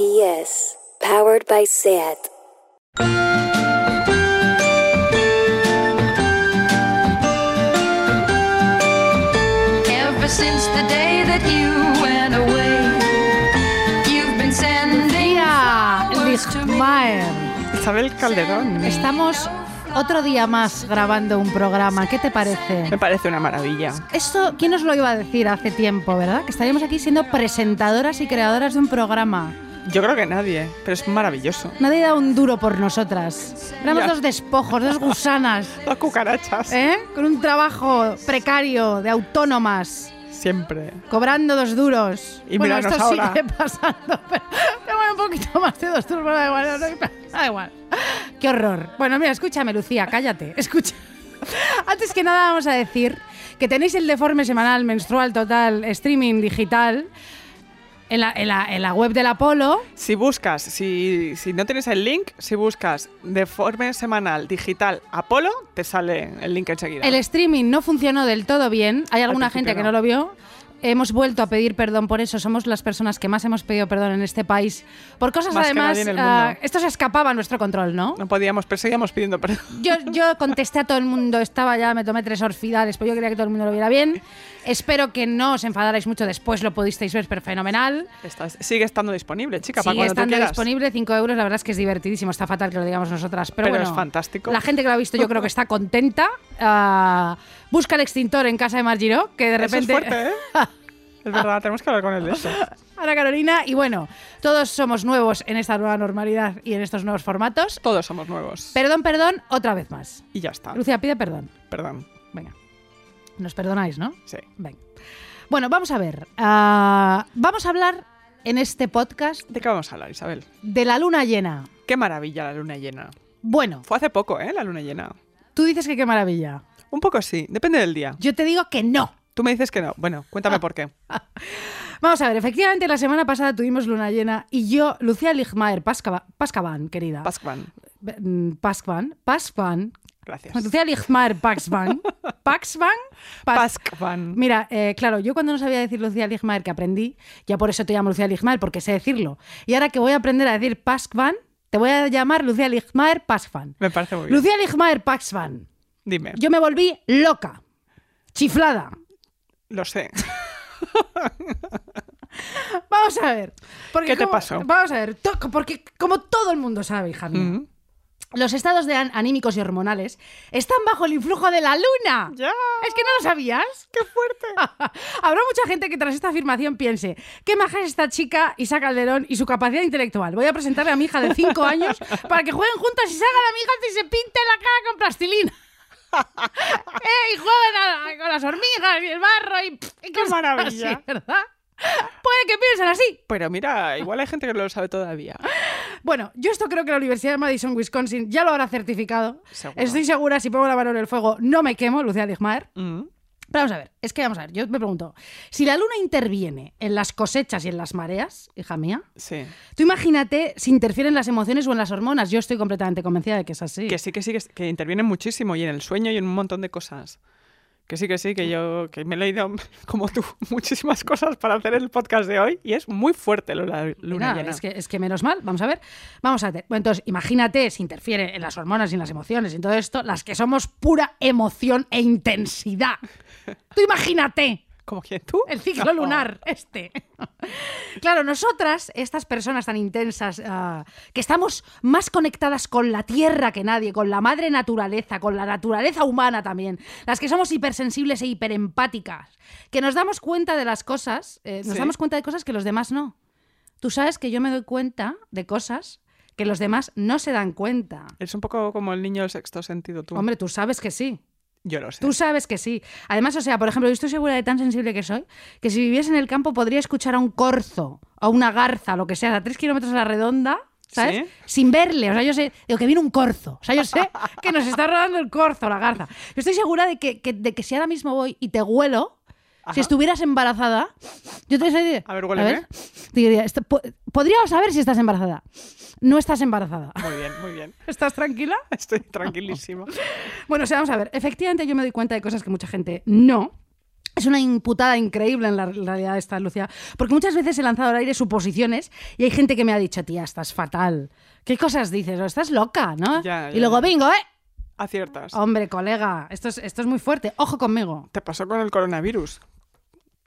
PS, powered by SAT. Ever since the day that you went away, you've been sending. Isabel Calderón. Estamos otro día más grabando un programa. ¿Qué te parece? Me parece una maravilla. Esto, ¿quién nos lo iba a decir hace tiempo, verdad? Que estaríamos aquí siendo presentadoras y creadoras de un programa. Yo creo que nadie, pero es maravilloso. Nadie da un duro por nosotras. Éramos dos despojos, dos gusanas, Las cucarachas. ¿eh? Con un trabajo precario de autónomas. Siempre. Cobrando dos duros. Y bueno, esto ahora. sigue pasando, pero, pero bueno, un poquito más de dos duros, pero da igual, da igual. Qué horror. Bueno, mira, escúchame, Lucía, cállate, escucha. Antes que nada vamos a decir que tenéis el deforme semanal, menstrual, total, streaming digital en la, en la- en la web del Apolo. Si buscas, si, si no tienes el link, si buscas Deforme Semanal Digital Apolo, te sale el link enseguida. El streaming no funcionó del todo bien. Hay alguna gente que no. lo vio. Hemos vuelto a pedir perdón por eso. Somos las personas que más hemos pedido perdón en este país. Por cosas Más además. mundo. esto se escapaba a nuestro control, ¿no? No podíamos, pero seguíamos pidiendo perdón. Yo, yo contesté a todo el mundo, estaba ya, me tomé tres orfidales, pero yo quería que todo el mundo lo viera bien. Espero que no os enfadarais mucho después, lo pudisteis ver, pero fenomenal. Estás- sigue estando disponible, chica, para Sigue cuando tú estando quieras. disponible, 5 euros, la verdad es que es divertidísimo, está fatal que lo digamos nosotras, pero, Pero bueno, es fantástico. La gente que lo ha visto yo creo que está contenta. Ah, busca el extintor en casa de Margiro, que de Eso es repente... fuerte, ¿eh? Es verdad, tenemos que hablar con él de eso. Ana Carolina, y bueno, todos somos nuevos en esta nueva normalidad y en estos nuevos formatos. Todos somos nuevos. Perdón, perdón, otra vez más. Y ya está. Lucía, pide perdón. Perdón. Venga. Nos perdonáis, ¿no? Sí. Venga. Bueno, vamos a ver. Ah, vamos a hablar en este podcast ¿De qué vamos a hablar, Isabel? de la luna llena. Qué maravilla la luna llena. Bueno, Fue hace poco, ¿eh? La luna llena. tú dices que qué maravilla. Un poco sí, depende del día. Yo te digo que no. Tú me dices que no. Bueno, cuéntame por qué. Vamos a ver, efectivamente la semana pasada tuvimos luna llena y yo, Lucía Ligmaer Pascavan, querida. Pascuan. Mm, Pascuan, Pascuan. Gracias. Lucía Ligmaer Paxvan. Paxvan. Pas- Pascuan. Mira, eh, claro, yo cuando no sabía decir Lucía Ligmaer, que aprendí, ya por eso te llamo Lucía Ligmaer, porque sé decirlo. Y ahora que voy a aprender a decir Pascuan, te voy a llamar Lucía Ligmaer Pascuan. Me parece muy bien. Lucía Ligmaer Paxvan. Dime. Yo me volví loca, chiflada. Lo sé. Vamos a ver. ¿Qué te como- pasó? Vamos a ver, to- porque como todo el mundo sabe, hija mía, Mm. los estados de an- anímicos y hormonales están bajo el influjo de la luna. Ya. ¿Es que no lo sabías? ¡Qué fuerte! Habrá mucha gente que tras esta afirmación piense, qué maja es esta chica Isa Calderón y su capacidad intelectual. Voy a presentarle a mi hija de 5 años para que jueguen juntas y se hagan amigas y se pinten la cara con plastilina. Eh, y jueguen a- con las hormigas y el barro y, pff, y ¡Qué maravilla! así, ¿verdad? Puede que piensen así. Pero mira, igual hay gente que no lo sabe todavía. Bueno, yo esto creo que la Universidad de Madison, Wisconsin, ya lo habrá certificado. Seguro. Estoy segura, si pongo la mano en el fuego, no me quemo, Lucía Ligmaer. Mm. Pero vamos a ver, es que vamos a ver, yo me pregunto, si la luna interviene en las cosechas y en las mareas, hija mía, Sí. tú imagínate si interfiere en las emociones o en las hormonas. Yo estoy completamente convencida de que es así. Que sí, que sí, que, que intervienen muchísimo y en el sueño y en un montón de cosas. Que sí, que sí, que yo que me he leído, como tú, muchísimas cosas para hacer el podcast de hoy y es muy fuerte lo la luna Mira, llena. es, que, es que menos mal, vamos a ver. Vamos a ver. Bueno, entonces, imagínate si interfiere en las hormonas y en las emociones y en todo esto, las que somos pura emoción e intensidad. Tú imagínate. ¿Como quién tú? El ciclo lunar, este. Claro, nosotras, estas personas tan intensas, ah, que estamos más conectadas con la tierra que nadie, con la madre naturaleza, con la naturaleza humana también, las que somos hipersensibles e hiperempáticas, que nos damos cuenta de las cosas, eh, nos Sí. damos cuenta de cosas que los demás no. Tú sabes que yo me doy cuenta de cosas que los demás no se dan cuenta. Es un poco como el niño del sexto sentido, tú. Hombre, tú sabes que sí. Yo lo sé. Tú sabes que sí. Además, o sea, por ejemplo, yo estoy segura de tan sensible que soy, que si viviese en el campo podría escuchar a un corzo, a una garza, lo que sea, a tres kilómetros a la redonda, ¿sabes? ¿Sí? Sin verle. O sea, yo sé, digo, que viene un corzo. O sea, yo sé que nos está rodando el corzo, la garza. Yo estoy segura de que, que- de que si ahora mismo voy y te huelo, Ajá. si estuvieras embarazada, yo te diría... A ver, diría, esto- po- podría saber si estás embarazada. No estás embarazada. Muy bien, muy bien. ¿Estás tranquila? Estoy tranquilísimo. Bueno, o sea, vamos a ver. Efectivamente, yo me doy cuenta de cosas que mucha gente no. Es una imputada increíble en la realidad esta, Lucía. Porque muchas veces he lanzado al aire suposiciones y hay gente que me ha dicho, tía, estás fatal. ¿Qué cosas dices? O estás loca, ¿no? Ya, y luego ya. vengo, ¿eh? Aciertas. Hombre, colega, esto es, esto es muy fuerte. Ojo conmigo. Te pasó con el coronavirus.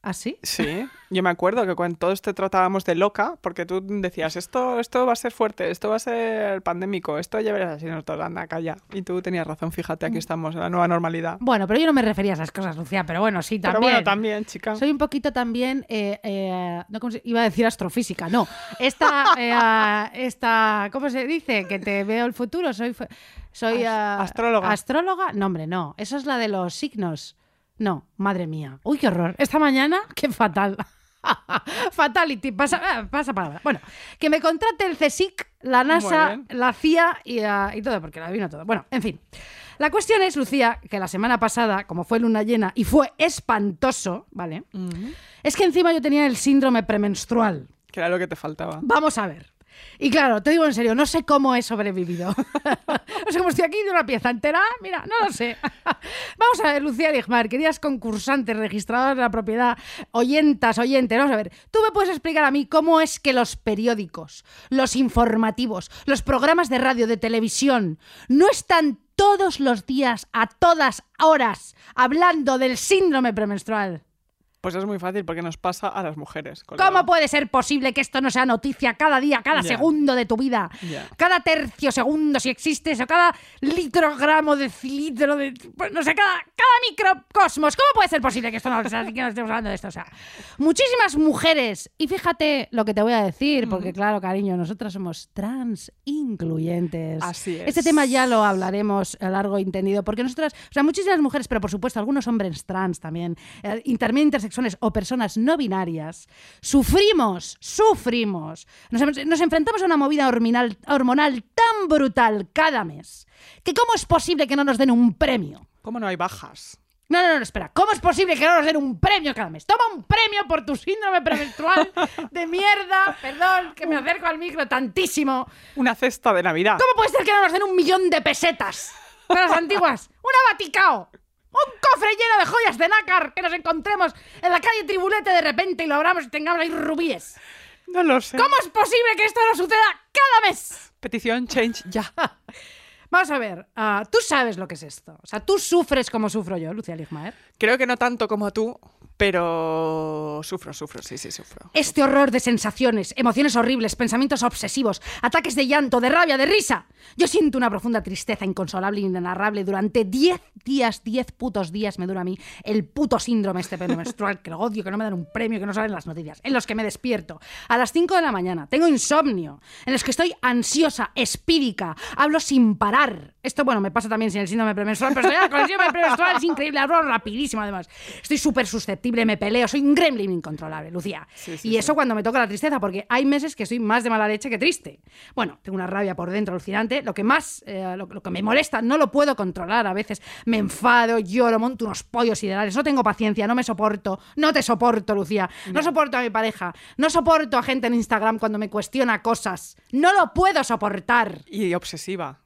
¿Ah, sí? Sí, yo me acuerdo que cuando todos te tratábamos de loca, porque tú decías, esto, esto va a ser fuerte, esto va a ser pandémico, esto ya verás así, nosotros, anda, calla. Y tú tenías razón, fíjate, Mm. aquí estamos, en la nueva normalidad. Bueno, pero yo no me refería a esas cosas, Lucía, pero bueno, sí, Pero también. bueno, también, chica. Soy un poquito también, eh, eh, no, ¿cómo se- iba a decir astrofísica, no. Esta, eh, esta, ¿cómo se dice? Que te veo el futuro, soy, soy As- ah, astróloga. ¿Astróloga? No, hombre, no. Eso es la de los signos. No, madre mía. Uy, qué horror. Esta mañana, qué fatal. Fatality, pasa, ah, pasa palabra. Bueno, que me contrate el CSIC, la NASA, la CIA y, ah, y todo, porque la adivino todo. Bueno, en fin. La cuestión es, Lucía, que la semana pasada, como fue luna llena y fue espantoso, ¿vale? Es que encima yo tenía el síndrome premenstrual. Que era lo que te faltaba. Vamos a ver. Y claro, te digo en serio, no sé cómo he sobrevivido. no sé cómo estoy aquí de una pieza entera. Mira, no lo sé. Vamos a ver, Lucía Ligmar, queridas concursantes registradas de la propiedad, oyentas, oyentes, vamos a ver. ¿Tú me puedes explicar a mí cómo es que los periódicos, los informativos, los programas de radio, de televisión, no están todos los días, a todas horas, hablando del síndrome premenstrual? Pues es muy fácil porque nos pasa a las mujeres. colega. ¿Cómo puede ser posible que esto no sea noticia cada día, cada Ya. segundo de tu vida? Cada tercio segundo, si existe eso, cada litrogramo, decilitro, de, pues, no sé, cada, cada microcosmos. ¿Cómo puede ser posible que esto no, o sea, que no estemos hablando de esto? O sea, muchísimas mujeres, y fíjate lo que te voy a decir, porque claro, cariño, nosotras somos trans incluyentes. Así es. Este tema ya lo hablaremos a largo y entendido, porque nosotras, o sea, muchísimas mujeres, pero por supuesto algunos hombres trans también, eh, intersexuales o personas no binarias, sufrimos, sufrimos, nos, em- nos enfrentamos a una movida hormonal, hormonal tan brutal cada mes, que cómo es posible que no nos den un premio. ¿Cómo no hay bajas? No, no, no, espera. ¿Cómo es posible que no nos den un premio cada mes? Toma un premio por tu síndrome premenstrual de mierda. Perdón, que me acerco al micro tantísimo. Una cesta de Navidad. ¿Cómo puede ser que no nos den un millón de pesetas? De las antiguas. Una Vaticao. Un cofre lleno de joyas de nácar que nos encontremos en la calle Tribulete de repente y lo abramos y tengamos ahí rubíes. No lo sé. ¿Cómo es posible que esto no suceda cada mes? Petición change ya. Vamos a ver, ah, tú sabes lo que es esto. O sea, tú sufres como sufro yo, Lucía Ligmaer. Creo que no tanto como tú, pero sufro, sufro, sí, sí, sufro. Este horror de sensaciones, emociones horribles, pensamientos obsesivos, ataques de llanto, de rabia, de risa. Yo siento una profunda tristeza inconsolable e inenarrable durante 10 días, 10 putos días me dura a mí el puto síndrome este premenstrual, que lo odio, que no me dan un premio, que no salen las noticias, en los que me despierto a las 5 de la mañana, tengo insomnio, en los que estoy ansiosa, espídica, hablo sin parar. Esto, bueno, me pasa también sin el síndrome premenstrual, pero con el síndrome premenstrual es increíble, hablo rapidísimo además. Estoy súper susceptible, me peleo, soy un gremlin incontrolable, Lucía. Sí, sí, y sí. eso cuando me toca la tristeza, porque hay meses que estoy más de mala leche que triste. Bueno, tengo una rabia por dentro alucinante. Lo que más, eh, lo, lo que me molesta, no lo puedo controlar. A veces me enfado, lloro, monto unos pollos ideales. No tengo paciencia, no me soporto. No te soporto, Lucía. No soporto a mi pareja. No soporto a gente en Instagram cuando me cuestiona cosas. No lo puedo soportar. Y obsesiva.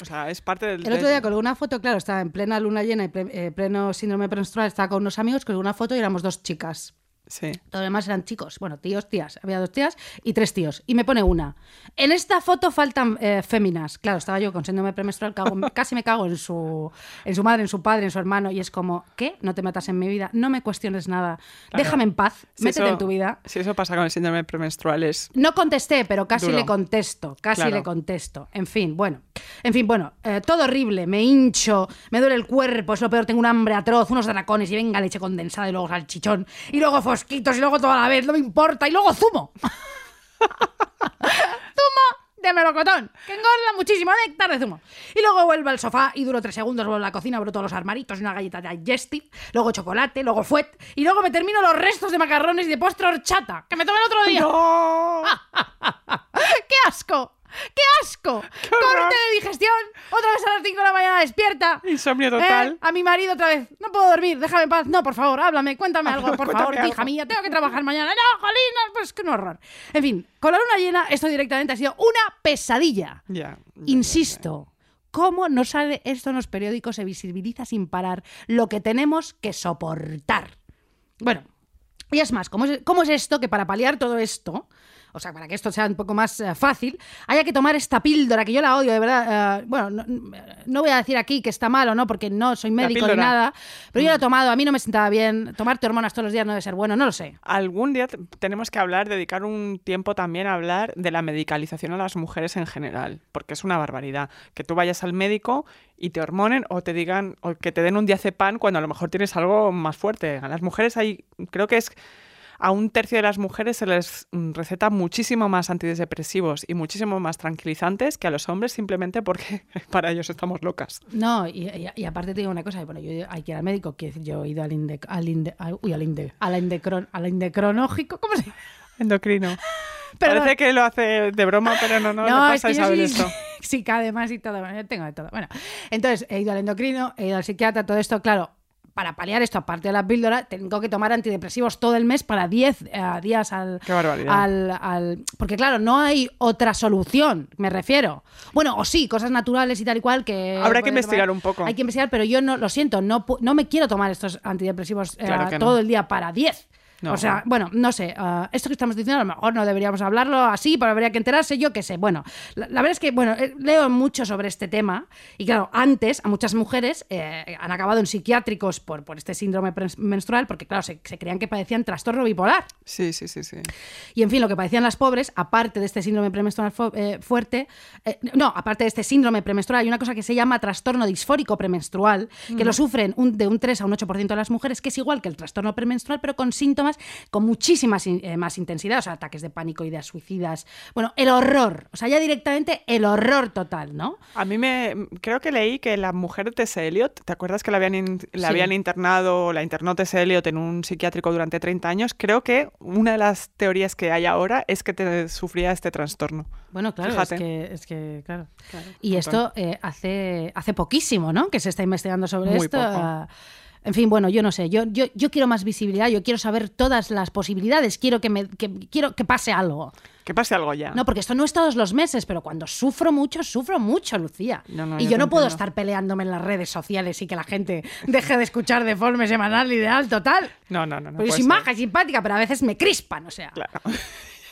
O sea, es parte del... El otro día colgué una foto, claro, estaba en plena luna llena y eh, pleno síndrome premenstrual, estaba con unos amigos, colgué una foto y éramos dos chicas. Sí. Todo lo demás eran chicos. Bueno, tíos, tías. Había dos tías y tres tíos. Y me pone una. En esta foto faltan eh, féminas. Claro, estaba yo con síndrome premenstrual, cago- casi me cago en su, en su madre, en su padre, en su hermano. Y es como, ¿qué? No te metas en mi vida, no me cuestiones nada. Claro. Déjame en paz, Si métete eso- en tu vida. Si eso pasa con el síndrome premenstrual es... No contesté, pero casi Duro. le contesto, casi Claro. le contesto. En fin, bueno, en fin, bueno, eh, todo horrible, me hincho, me duele el cuerpo, es lo peor, tengo un hambre atroz, unos dracones y venga leche condensada y luego salchichón y luego fosquitos y luego toda la vez, no me importa y luego zumo. zumo de melocotón, que engorda muchísimo, néctar de zumo. Y luego vuelvo al sofá y duro tres segundos, vuelvo a la cocina, abro todos los armaritos y una galleta de digestive, luego chocolate, luego fuet y luego me termino los restos de macarrones y de postre horchata, que me tomé el otro día. ¡No! ¡Qué asco! ¡Qué asco! horror! ¡Corte de digestión! Otra vez a las 5 de la mañana despierta. Insomnio total. ¿Eh? A mi marido otra vez. No puedo dormir, déjame en paz. No, por favor, háblame, cuéntame algo, por Cuéntame favor, algo. hija mía. Tengo que trabajar mañana. No, jolín, no, pues un horror. En fin, con la luna llena, esto directamente ha sido una pesadilla. Ya. ya, Insisto. ¿Cómo no sale esto en los periódicos? Se visibiliza sin parar lo que tenemos que soportar. Bueno, y es más, ¿cómo es, cómo es esto que para paliar todo esto, o sea, para que esto sea un poco más eh, fácil, haya que tomar esta píldora, que yo la odio, de verdad. eh, bueno, no, no voy a decir aquí que está mal o no, porque no soy médico ni nada, pero yo la he tomado, a mí no me sentaba bien. Tomarte hormonas todos los días no debe ser bueno, no lo sé. Algún día te- tenemos que hablar, dedicar un tiempo también a hablar de la medicalización a las mujeres en general, porque es una barbaridad. Que tú vayas al médico y te hormonen o te digan, o que te den un diazepam cuando a lo mejor tienes algo más fuerte. A las mujeres hay, creo que es a un tercio de las mujeres se les mm, receta muchísimo más antidepresivos y muchísimo más tranquilizantes que a los hombres simplemente porque para ellos estamos locas. No, y, y- y aparte te digo una cosa, bueno, yo hay que ir al médico, decir, yo he ido al inde, al inde, al- uy, al inde, a la indecron, a la indecronógico, ¿cómo se llama? Endocrino. Perdón. Parece que lo hace de broma, pero no, no, le pasa es que Isabel esto. psica además y todo, bueno, tengo de todo. Bueno, entonces he ido al endocrino, he ido al psiquiatra, todo esto, claro, para paliar esto, aparte de la píldora, tengo que tomar antidepresivos todo el mes para 10 eh, días al, Qué barbaridad. al, al- Porque claro, no hay otra solución, me refiero. Bueno, o sí, cosas naturales y tal y cual que... Habrá que investigar tomar. un poco. Hay que investigar, pero yo no, lo siento, no, no me quiero tomar estos antidepresivos eh, Claro que no. todo el día para 10. No. O sea, bueno, no sé, ah, esto que estamos diciendo a lo mejor no deberíamos hablarlo así, pero habría que enterarse, yo qué sé. Bueno, la, la verdad es que, bueno, eh, leo mucho sobre este tema y claro, antes a muchas mujeres eh, han acabado en psiquiátricos por, por este síndrome menstrual porque, claro, se, se creían que padecían trastorno bipolar. Sí, sí, sí, sí. Y en fin, lo que padecían las pobres, aparte de este síndrome premenstrual fu- eh, fuerte, eh, no, aparte de este síndrome premenstrual, hay una cosa que se llama trastorno disfórico premenstrual, que lo sufren un- de un 3 a un 8% de las mujeres, que es igual que el trastorno premenstrual, pero con síntomas con muchísima sin- eh, más intensidad, o sea, ataques de pánico, ideas suicidas. Bueno, el horror, o sea, ya directamente el horror total, ¿no? A mí me creo que leí que la mujer de T.S. Eliot, ¿te acuerdas que la habían, in- la Sí. habían internado, la internó T.S. Eliot en un psiquiátrico durante 30 años? Creo que una de las teorías que hay ahora es que te sufría este trastorno. Bueno, claro, es que, es que, claro. Claro, Y esto eh, hace, hace poquísimo, ¿no? Que se está investigando sobre Muy esto. poco. En fin, bueno, yo no sé. Yo, yo, yo quiero más visibilidad, yo quiero saber todas las posibilidades, quiero que, me, que- quiero que pase algo. Que pase algo ya. No, porque esto no es todos los meses, pero cuando sufro mucho, sufro mucho, Lucía. No, no, y yo no puedo entiendo. estar peleándome en las redes sociales y que la gente deje de escuchar de forma semanal ideal total. no, no, no. no puede soy maja simpática, pero a veces me crispan, o sea. Claro.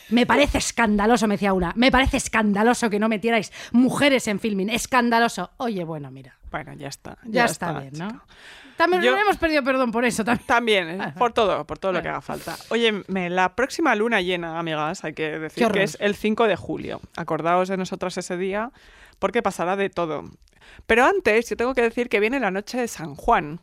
Me parece escandaloso, me decía una. Me parece escandaloso que no metierais mujeres en filming. Escandaloso. Oye, bueno, mira. Bueno, ya está. Ya, está, bien, chica. ¿no? También Yo- hemos pedido perdón por eso también. También, ¿eh? por todo, por todo lo que haga falta. Oye, me- la próxima luna llena, amigas, hay que decir que es el 5 de julio. Acordaos de nosotros ese día, porque pasará de todo. Pero antes, yo tengo que decir que viene la noche de San Juan,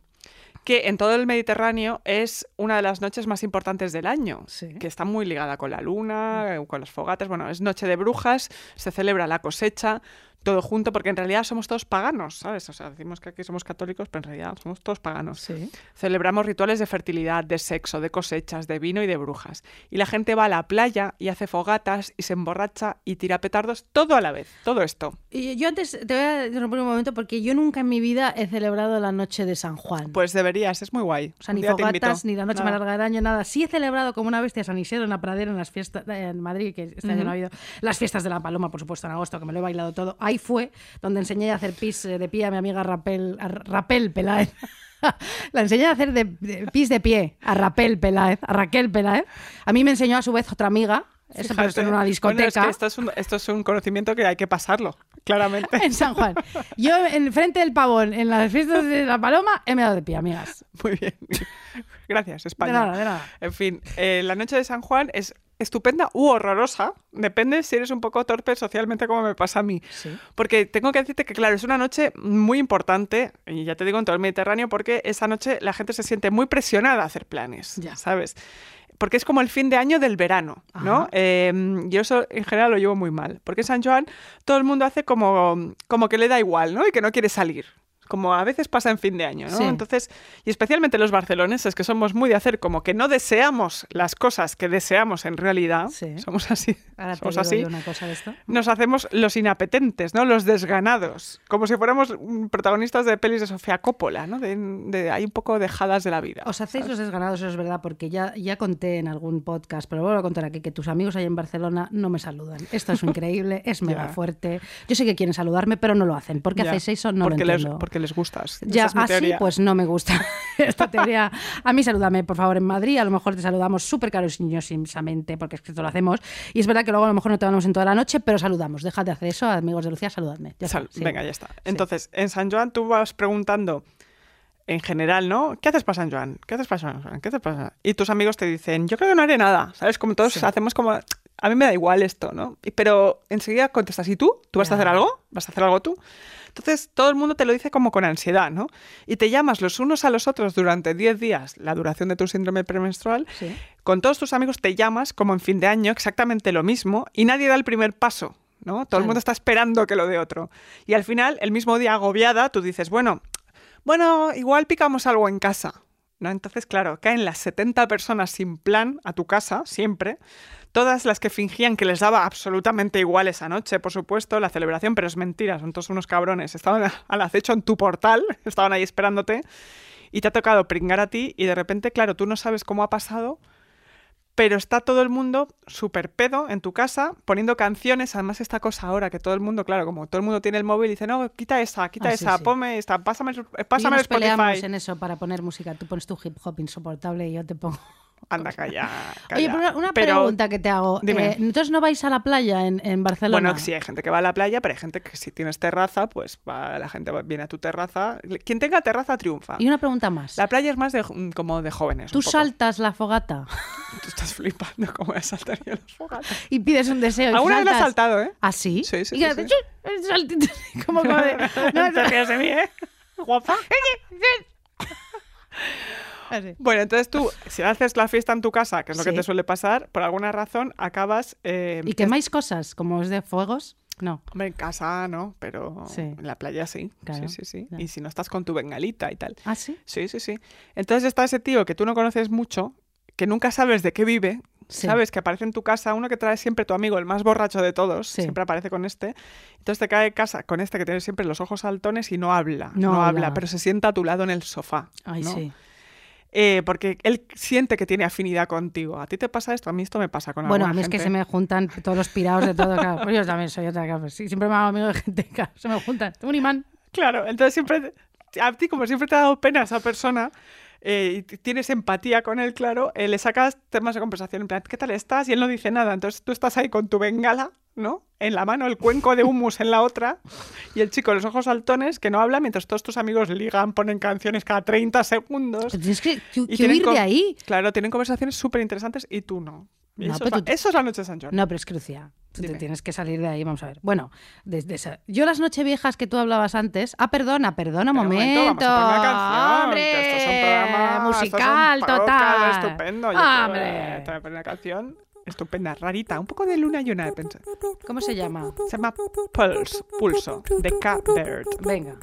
que en todo el Mediterráneo es una de las noches más importantes del año, Sí. que está muy ligada con la luna, con los fogates. Bueno, es noche de brujas, se celebra la cosecha, todo junto, porque en realidad somos todos paganos, ¿sabes? O sea, decimos que aquí somos católicos, pero en realidad somos todos paganos. Sí. Celebramos rituales de fertilidad, de sexo, de cosechas, de vino y de brujas. Y la gente va a la playa y hace fogatas y se emborracha y tira petardos todo a la vez. Todo esto. Y yo antes te voy a interrumpir un momento porque yo nunca en mi vida he celebrado la noche de San Juan. Pues deberías, es muy guay. o sea, Un ni fogatas, ni la noche más larga del año, nada. Sí he celebrado como una bestia San Isidro en la pradera en las fiestas en Madrid, que este año no ha habido. Las fiestas de la Paloma, por supuesto, en agosto, que me lo he bailado todo. Ahí fue donde enseñé a hacer pis eh, de pie a mi amiga Rapel, a Rapel Peláez. la enseñé a hacer de, de pis de pie a Rapel Peláez, a Raquel Peláez. A mí me enseñó a su vez otra amiga. Eso en Fíjate. una Bueno, discoteca. es que esto, es un, esto es un conocimiento que hay que pasarlo, claramente. en San Juan. Yo en frente del pavón, en las fiestas de la Paloma, he meado de pie, amigas. Muy bien. Gracias, España. De nada, de nada. En fin, eh, la noche de San Juan es estupenda u horrorosa. Depende si eres un poco torpe socialmente como me pasa a mí. Sí. Porque tengo que decirte que, claro, es una noche muy importante, y ya te digo en todo el Mediterráneo, porque esa noche la gente se siente muy presionada a hacer planes, Ya. ¿sabes? Porque es como el fin de año del verano, ¿no? Eh, yo eso en general lo llevo muy mal. Porque en San Joan todo el mundo hace como, como que le da igual, ¿no? Y que no quiere salir. Como a veces pasa en fin de año, ¿no? Sí. Entonces, y especialmente los barceloneses, que somos muy de hacer como que no deseamos las cosas que deseamos en realidad. Sí. Somos así. Ahora somos así una cosa de esto. nos hacemos los inapetentes, ¿no? Los desganados, como si fuéramos protagonistas de pelis de Sofía Coppola, ¿no? De, de- hay un poco dejadas de la vida. Os hacéis los desganados, eso es verdad, porque ya, ya conté en algún podcast, pero vuelvo a contar aquí que tus amigos ahí en Barcelona no me saludan. Esto es increíble, es mega fuerte. Yo sé que quieren saludarme, pero no lo hacen. ¿Por qué hacéis eso? No porque lo les, entiendo. porque les gustas. Ya, es así teoría. pues no me gusta esta teoría. A mí salúdame, por favor, en Madrid. A lo mejor te saludamos súper cariñosamente, porque es que esto lo hacemos. Y es verdad que luego a lo mejor no te hablamos en toda la noche, pero saludamos. Dejad de hacer eso, amigos de Lucía, saludadme. Ya Sal- sí. Venga, ya está. Entonces, en San Joan tú vas preguntando en general, ¿no? ¿Qué haces para San Joan? ¿Qué haces para San Joan? ¿Qué haces para San? Y tus amigos te dicen, yo creo que no haré nada, ¿sabes? Como todos Sí. hacemos como, a mí me da igual esto, ¿no? Pero enseguida contestas, ¿y tú? ¿Tú vas a hacer algo? ¿Vas a hacer algo tú? Entonces todo el mundo te lo dice como con ansiedad, ¿no? Y te llamas los unos a los otros durante 10 días, la duración de tu síndrome premenstrual, Sí. con todos tus amigos te llamas como en fin de año, exactamente lo mismo, y nadie da el primer paso, ¿no? Todo Claro. el mundo está esperando que lo dé otro. Y al final, el mismo día agobiada, tú dices, bueno, bueno, igual picamos algo en casa, ¿no? Entonces, claro, caen las 70 personas sin plan a tu casa, siempre. Todas las que fingían que les daba absolutamente igual esa noche, por supuesto, la celebración, pero es mentira, son todos unos cabrones. Estaban al acecho en tu portal, estaban ahí esperándote y te ha tocado pringar a ti y de repente, claro, tú no sabes cómo ha pasado, pero está todo el mundo súper pedo en tu casa poniendo canciones. Además, esta cosa ahora que todo el mundo, claro, como todo el mundo tiene el móvil, dice, no, quita esa, quita Ah, esa, sí. ponme esta, pásame, el- y pásame el nos peleamos Spotify. en eso para poner música. Tú pones tu hip hop insoportable y yo te pongo. Anda, calla, Oye, pero una, Pero- pregunta que te hago. Dime. Eh, ¿Entonces no vais a la playa en, en Barcelona? Bueno, sí, hay gente que va a la playa, pero hay gente que si tienes terraza, pues va, la gente viene a tu terraza. Quien tenga terraza triunfa. Y una pregunta más. La playa es más de, mm, como de jóvenes. ¿Tú saltas la fogata Tú estás flipando cómo fogatas. y pides un deseo? Alguna vez la saltas? saltado, ¿eh? ¿Ah, sí? Sí, sí, Y sí, sí. Como, como de... No, No de mí, ¿eh? Guapa. Así. Bueno, entonces tú, si haces la fiesta en tu casa, que es lo que te suele pasar, por alguna razón acabas... eh, ¿Y quemáis cosas como es de fuegos? No. Hombre, en casa no, pero Sí. en la playa sí. Claro, Sí, sí, sí. Y si no estás con tu bengalita y tal. ¿Ah, sí? Sí, sí, sí. Entonces está ese tío que tú no conoces mucho, que nunca sabes de qué vive, Sí. sabes que aparece en tu casa, uno que trae siempre tu amigo, el más borracho de todos, Sí. siempre aparece con este. Entonces te cae casa con este que tiene siempre los ojos saltones y no habla, No no, habla. habla, pero se sienta a tu lado en el sofá. Ay, ¿no? sí. Eh, porque él siente que tiene afinidad contigo. ¿A ti te pasa esto? A mí esto me pasa con Bueno, a mí es que se me juntan todos los pirados de todo. Claro. Pues yo también soy otra. Claro. Sí, siempre me hago amigo de gente. Claro, se me juntan. Tengo un imán. Claro, entonces siempre, a ti como siempre te ha dado pena esa persona eh, y tienes empatía con él, claro, eh, le sacas temas de conversación en plan, ¿qué tal estás? Y él no dice nada, entonces tú estás ahí con tu bengala, ¿no? En la mano, el cuenco de humus en la otra y el chico los ojos saltones que no habla mientras todos tus amigos ligan, ponen canciones cada 30 segundos. Pero tienes que, que- huir de ahí. Claro, tienen conversaciones súper interesantes y tú no. Y No, eso, es la, tú- eso es la noche de San Jordi. No, pero es Lucía, tú te tienes que salir de ahí, vamos a ver. Bueno, desde esa... yo las nocheviejas que tú hablabas antes. Ah, perdona, perdona, un momento. momento, vamos a poner una canción, ¡Hombre! esto es un programa esto es un musical total. estupendo. Yo ¡Hombre! te voy a poner una canción estupenda, rarita, un poco de luna llena de pensar. ¿Cómo se llama? Se llama Pulse, Pulso, de Cat Bird. Venga.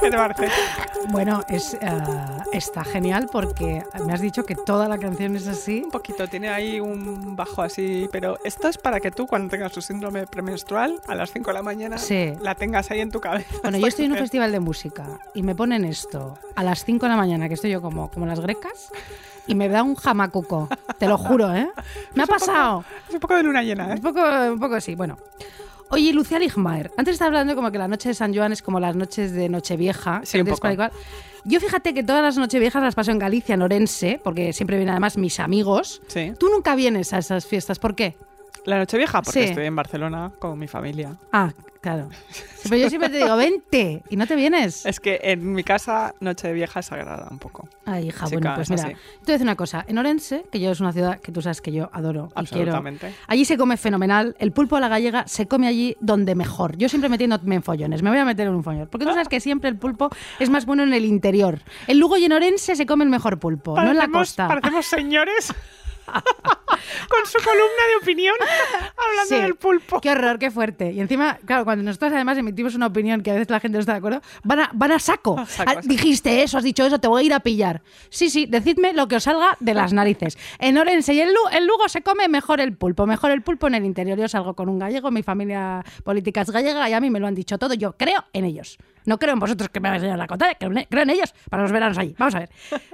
¿Qué te parece? Bueno, es, eh, está genial porque me has dicho que toda la canción es así. Un poquito, tiene ahí un bajo así, pero esto es para que tú cuando tengas tu síndrome premenstrual a las 5 de la mañana Sí. la tengas ahí en tu cabeza. Bueno, yo estoy en un festival de música y me ponen esto a las 5 de la mañana, que estoy yo como, como las grecas, y me da un jamacuco. Te lo juro, ¿eh? Me ha pasado. Es un poco de luna llena, ¿eh? Un poco, un poco así, bueno. Oye, Lucía Ligmaer, antes estaba hablando como que la noche de San Joan es como las noches de Nochevieja. Sí, un poco. Yo fíjate que todas las Nocheviejas las paso en Galicia, en Orense, porque siempre vienen además mis amigos. Sí. Tú nunca vienes a esas fiestas, ¿por qué? La noche vieja, porque Sí. estoy en Barcelona con mi familia. Ah, Claro. Pero yo siempre te digo, vente, y no te vienes. Es que en mi casa Nochevieja es sagrada un poco. Ay, hija, Chica, bueno, pues es mira, así. te voy a decir una cosa. En Orense, que yo es una ciudad que tú sabes que yo adoro y quiero. Absolutamente. Allí se come fenomenal. El pulpo a la gallega se come allí donde mejor. Yo siempre metiéndome en follones. Me voy a meter en un follón. Porque tú sabes que siempre el pulpo es más bueno en el interior. En Lugo y en Orense se come el mejor pulpo, no en la costa. Parecemos señores con su columna de opinión hablando Sí. del pulpo. Qué horror, qué fuerte. Y encima, claro, cuando nosotros además emitimos una opinión que a veces la gente no está de acuerdo, van a, van a saco. A saco, Ah, a saco. Dijiste eso, has dicho eso, te voy a ir a pillar. Sí, sí, decidme lo que os salga de las narices. En Orense y en, Lu- en Lugo se come mejor el pulpo, mejor el pulpo en el interior. Yo salgo con un gallego, mi familia política es gallega y a mí me lo han dicho todo. Yo creo en ellos. No creo en vosotros que me vais a la contraria, creo en, creo en ellos para los veranos allí. Vamos a ver.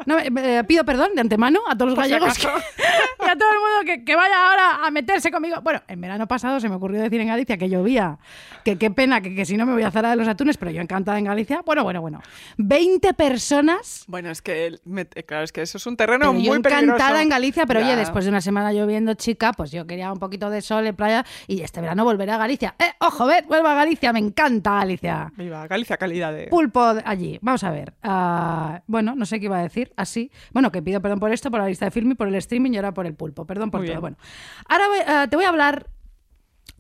No, me- eh, pido perdón de antemano a todos los gallegos que- y a todo el mundo que, que vaya ahora a meterse conmigo. Bueno, en verano pasado se me ocurrió decir en Galicia que llovía, que qué pena, que, que si no me voy a Zara de los Atunes, pero yo encantada en Galicia. Bueno, bueno, bueno. 20 personas. Bueno, es que, me- claro, es que eso es un terreno muy yo encantada peligroso. en Galicia, pero oye, Ya. después de una semana lloviendo, chica, pues yo quería un poquito de sol en playa y este verano volveré a Galicia. ¡Eh, ojo, ved! Vuelvo a Galicia, me encanta Galicia. Viva Galicia, calidad de... Pulpo allí. Vamos a ver. Ah, bueno, no sé qué iba a decir. Así. Bueno, que pido perdón por esto, por la lista de film y por el streaming y ahora por el pulpo. Perdón por Muy todo. bien. Bueno, ahora voy- ah, te voy a hablar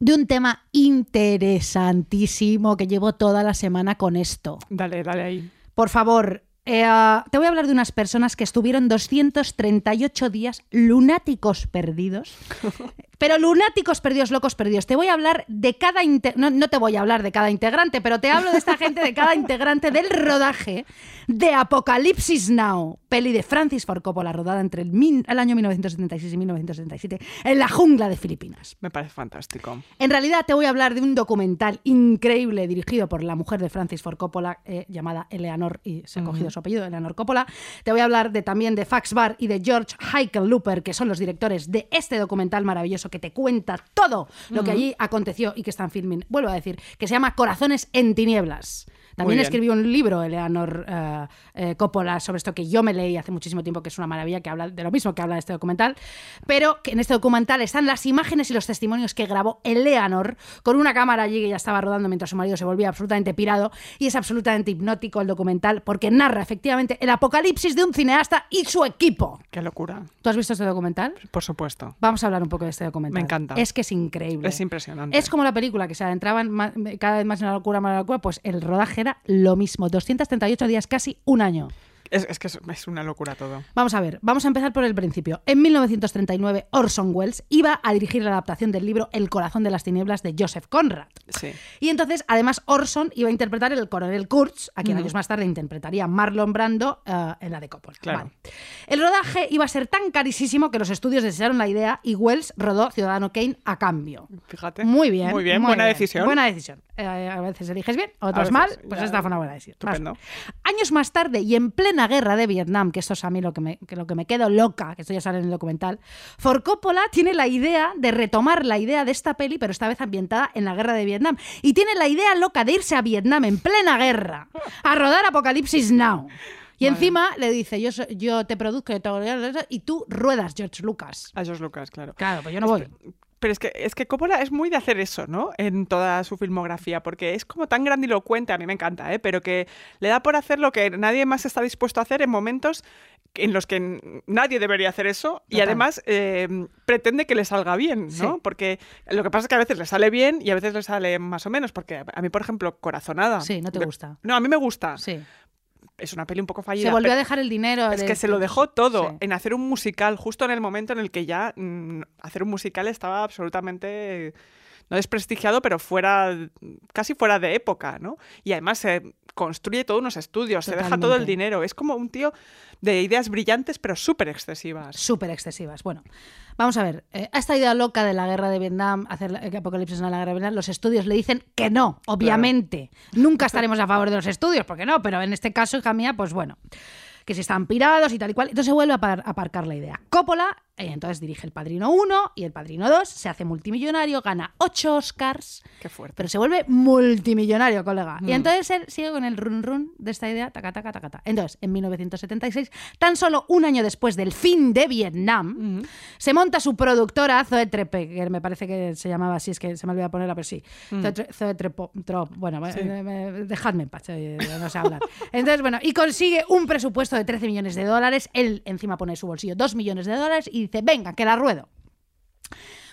de un tema interesantísimo que llevo toda la semana con esto. Dale, dale ahí. Por favor, eh, ah, te voy a hablar de unas personas que estuvieron 238 días lunáticos perdidos. Pero lunáticos perdidos, locos perdidos. Te voy a hablar de cada... No, no te voy a hablar de cada integrante, pero te hablo de esta gente, de cada integrante del rodaje de Apocalipsis Now, peli de Francis Ford Coppola, rodada entre el, min- el año 1976 y 1977 en la jungla de Filipinas. Me parece fantástico. En realidad te voy a hablar de un documental increíble dirigido por la mujer de Francis Ford Coppola eh, llamada Eleanor, y se ha cogido su apellido, Eleanor Coppola. Te voy a hablar de, también de Fax Bar y de George Hickenlooper, que son los directores de este documental maravilloso que te cuenta todo lo que allí aconteció y que están filming. Vuelvo a decir, que se llama Corazones en Tinieblas. También escribió un libro, Eleanor eh, eh, Coppola, sobre esto que yo me leí hace muchísimo tiempo, que es una maravilla, que habla de lo mismo que habla de este documental, pero que en este documental están las imágenes y los testimonios que grabó Eleanor con una cámara allí que ya estaba rodando mientras su marido se volvía absolutamente pirado, y es absolutamente hipnótico el documental porque narra efectivamente el apocalipsis de un cineasta y su equipo. Qué locura. ¿Tú has visto este documental? Por supuesto. Vamos a hablar un poco de este documental. Me encanta. Es que es increíble. Es impresionante. Es como la película que se adentraban cada vez más en la locura, más en la locura, pues el rodaje era lo mismo. 238 días, casi un año. Es, es que es, es una locura todo. Vamos a ver, vamos a empezar por el principio. En 1939, Orson Welles iba a dirigir la adaptación del libro El corazón de las tinieblas de Joseph Conrad. Sí. Y entonces, además, Orson iba a interpretar el coronel Kurtz, a quien años más tarde interpretaría Marlon Brando eh, en la de Coppola. Claro. Vale. El rodaje iba a ser tan carísimo que los estudios desearon la idea y Wells rodó Ciudadano Kane a cambio. Fíjate. Muy bien. Muy bien, buena decisión. Buena decisión. Eh, a veces eliges bien, otras veces, mal, pues ya. esta fue una buena decisión. Estupendo. Años más tarde y en plena guerra de Vietnam, que esto es a mí lo que me, que lo que me quedo loca, que esto ya sale en el documental, For Coppola tiene la idea de retomar la idea de esta peli, pero esta vez ambientada en la guerra de Vietnam. Y tiene la idea loca de irse a Vietnam en plena guerra a rodar Apocalipsis Now. Y encima le dice, yo, yo te produzco eso", y tú ruedas, George Lucas. A George Lucas, claro. Claro, pues yo no voy. Pero es que, es que Coppola es muy de hacer eso, ¿no? En toda su filmografía, porque es como tan grandilocuente, a mí me encanta, ¿eh? Pero que le da por hacer lo que nadie más está dispuesto a hacer en momentos en los que nadie debería hacer eso y Total. además eh, pretende que le salga bien, ¿no? Sí. Porque lo que pasa es que a veces le sale bien y a veces le sale más o menos, porque a mí, por ejemplo, Corazonada... Sí, no te gusta. No, a mí me gusta. Sí. Es una peli un poco fallida. Se volvió a dejar el dinero. es de- que se lo dejó todo Sí. en hacer un musical, justo en el momento en el que ya mm, hacer un musical estaba absolutamente no desprestigiado, pero fuera casi fuera de época, ¿no? Y además se construye todos unos estudios, se deja todo el dinero. Es como un tío de ideas brillantes, pero súper excesivas. súper excesivas. Bueno, vamos a ver. eh, a esta idea loca de la guerra de Vietnam, hacer la- apocalipsis en la guerra de Vietnam, los estudios le dicen que no, obviamente. Nunca estaremos a favor de los estudios, porque no, pero en este caso, hija mía, pues bueno. Que si están pirados y tal y cual. Entonces se vuelve a par- a aparcar la idea. Coppola entonces dirige El Padrino 1 y El Padrino 2, se hace multimillonario, gana 8 Oscars, Qué fuerte. pero se vuelve multimillonario, colega. Y Mm. entonces él sigue con el run run de esta idea, taca, taca, taca, taca. Entonces, en 1976, tan solo un año después del fin de Vietnam, se monta su productora Zoe Trepe, que me parece que se llamaba así, es que se me olvidó ponerla, pero sí. Zoe, Tre- Zoe Trepo- Trop. bueno, Sí. eh, dejadme en paz, eh, no sé hablar. Entonces, bueno, y consigue un presupuesto de 13 millones de dólares, él encima pone en su bolsillo 2 millones de dólares y dice, venga, que la ruedo.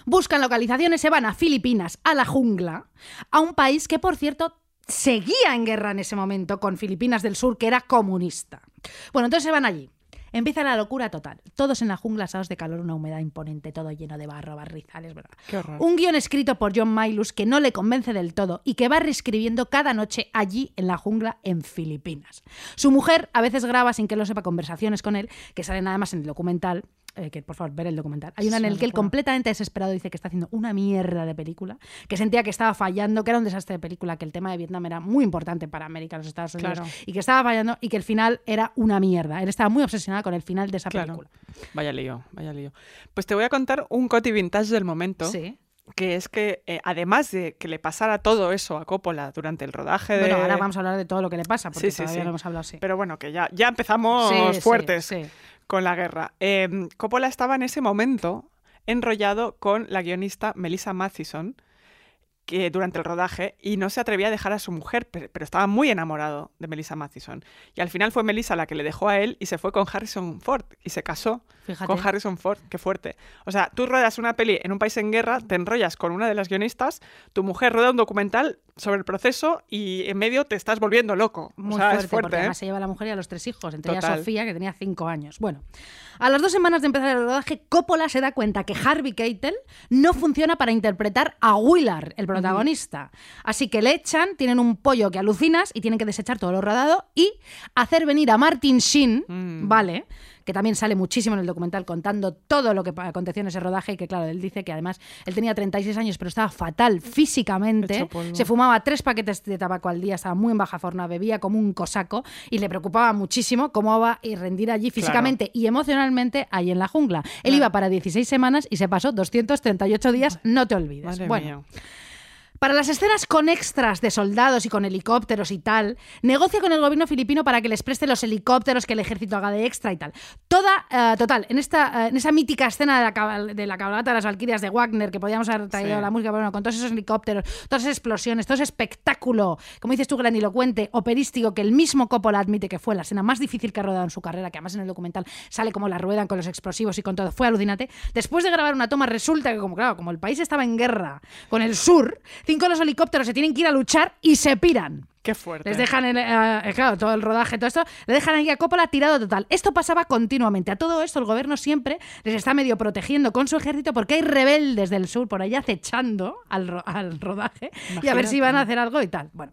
Buscan localizaciones, se van a Filipinas, a la jungla, a un país que, por cierto, seguía en guerra en ese momento con Filipinas del Sur, que era comunista. Bueno, entonces se van allí. Empieza la locura total. Todos en la jungla asados de calor, una humedad imponente, todo lleno de barro, barrizales, ¿verdad? Qué horror. Un guion escrito por John Milus que no le convence del todo y que va reescribiendo cada noche allí en la jungla en Filipinas. Su mujer a veces graba sin que lo sepa conversaciones con él, que salen además en el documental. Eh, que por favor, ver el documental. Hay una en el que él completamente desesperado dice que está haciendo una mierda de película, que sentía que estaba fallando, que era un desastre de película, que el tema de Vietnam era muy importante para América, los Estados Unidos, Claro. y que estaba fallando y que el final era una mierda. Él estaba muy obsesionado con el final de esa Claro. película. Vaya lío, vaya lío. Pues te voy a contar un coti vintage del momento. Sí. Que es que, eh, además de que le pasara todo eso a Coppola durante el rodaje de. Bueno, ahora vamos a hablar de todo lo que le pasa, porque Sí, sí, todavía sí. no hemos hablado, sí. Pero bueno, que ya, ya empezamos fuertes sí. Con la guerra. Eh, Coppola estaba en ese momento enrollado con la guionista Melissa Mathison que durante el rodaje y no se atrevía a dejar a su mujer, pe- pero, estaba muy enamorado de Melissa Mathison. Y al final fue Melissa la que le dejó a él y se fue con Harrison Ford y se casó Fíjate. con Harrison Ford. Qué fuerte. O sea, tú ruedas una peli en un país en guerra, te enrollas con una de las guionistas, tu mujer rueda un documental sobre el proceso y en medio te estás volviendo loco. Muy o sea, fuerte, es fuerte, porque ¿eh? además se lleva a la mujer y a los tres hijos, entre Total. Sofía, que tenía cinco años. Bueno, a las dos semanas de empezar el rodaje, Coppola se da cuenta que Harvey Keitel no funciona para interpretar a Willard, el protagonista. Así que le echan, tienen un pollo que alucinas y tienen que desechar todo lo rodado y hacer venir a Martin Sheen, Mm. ¿vale? que también sale muchísimo en el documental contando todo lo que aconteció en ese rodaje y que claro, él dice que además él tenía 36 años pero estaba fatal físicamente, se fumaba tres paquetes de tabaco al día, estaba muy en baja forma, bebía como un cosaco y le preocupaba muchísimo cómo va a rendir allí físicamente y emocionalmente ahí en la jungla. Él iba para 16 semanas y se pasó 238 días, no te olvides. Madre bueno, mía. Para las escenas con extras de soldados y con helicópteros y tal, negocia con el gobierno filipino para que les preste los helicópteros que el ejército haga de extra y tal. Toda, eh, total, en esta en esa mítica escena de la, de la cabalgata de las Valquirias de Wagner, que podíamos haber traído Sí. la música, pero bueno, con todos esos helicópteros, todas esas explosiones, todo ese espectáculo, como dices tú, granilocuente, operístico, que el mismo Coppola admite que fue la escena más difícil que ha rodado en su carrera, que además en el documental sale como la ruedan con los explosivos y con todo, fue alucinante. Después de grabar una toma, resulta que, como claro, como el país estaba en guerra con el sur, cinco de los helicópteros se tienen que ir a luchar y se piran. Qué fuerte. Les dejan, en, eh, eh, claro, todo el rodaje, todo esto, le dejan ahí a Coppola tirado total. Esto pasaba continuamente. A todo esto el gobierno siempre les está medio protegiendo con su ejército porque hay rebeldes del sur por ahí acechando al, ro- al rodaje y a ver si van a hacer algo y tal. Bueno.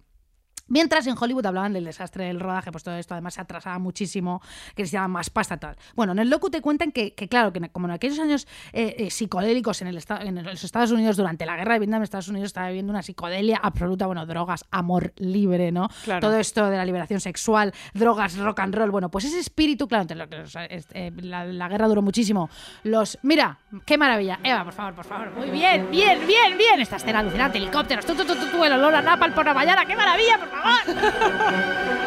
Mientras en Hollywood hablaban del desastre del rodaje, pues todo esto además se atrasaba muchísimo, que necesitaban más pasta tal. Bueno, en el docu te cuentan que, que, claro, que como en aquellos años eh, eh, psicodélicos en, el en los Estados Unidos, durante la guerra de Vietnam, Estados Unidos estaba viviendo una psicodelia absoluta, bueno, drogas, amor libre, ¿no? Claro. Todo esto de la liberación sexual, drogas, rock and roll, bueno, pues ese espíritu, claro, los- eh, la, la guerra duró muchísimo. Los, mira, qué maravilla. Eva, por favor, por favor, muy bien, bien, bien, bien. Esta escena alucinante, helicópteros, tú, tú, tú, tú, el olor a napalm por la mañana, qué maravilla, por favor.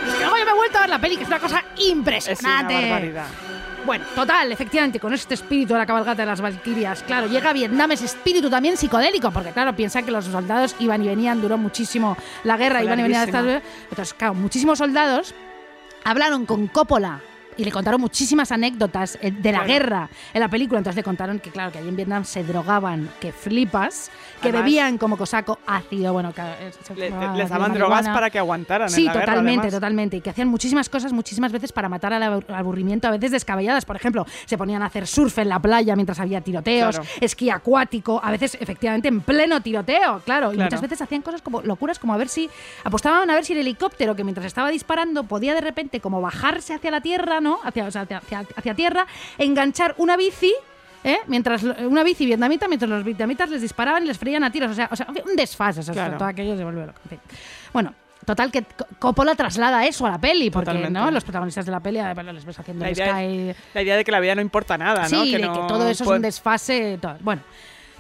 Es que luego yo me he vuelto a ver la peli, que es una cosa Es una impresionante. barbaridad. Bueno, total, efectivamente, con este espíritu de la cabalgata de las Valquirias, claro, llega a Vietnam ese espíritu también psicodélico, porque claro, piensa que los soldados iban y venían, duró muchísimo la guerra, iban y venían de. Estados Unidos. Entonces, claro, muchísimos soldados hablaron con Coppola y le contaron muchísimas anécdotas eh, de la guerra en la película. Entonces le contaron que, claro, que allí en Vietnam se drogaban, que flipas, que Además- bebían como cosaco ácido, bueno, que eh, se Le- fumaba les daban drogas para que aguantaran Sí, en la totalmente, totalmente. Y que hacían muchísimas cosas, muchísimas veces para matar al abur- aburrimiento, a veces descabelladas. Por ejemplo, se ponían a hacer surf en la playa mientras había tiroteos, Claro. esquí acuático, a veces efectivamente en pleno tiroteo, claro. Y Claro. muchas veces hacían cosas como locuras, como a ver si apostaban a ver si el helicóptero que mientras estaba disparando podía de repente como bajarse hacia la tierra, ¿no? Hacia, o sea, hacia, hacia- hacia tierra, enganchar una bici. ¿Eh? Mientras una bici vietnamita, mientras los vietnamitas les disparaban y les freían a tiros. O sea, o sea un desfase. O sea, Claro. todo aquello se vuelve loco. En fin. Bueno, Total, que Co- Coppola traslada eso a la peli, porque Totalmente. ¿no? los protagonistas de la peli les ves haciendo La el idea, Sky. la idea de que la vida no importa nada, ¿no? Sí, de no que todo eso es un desfase. todo. Bueno,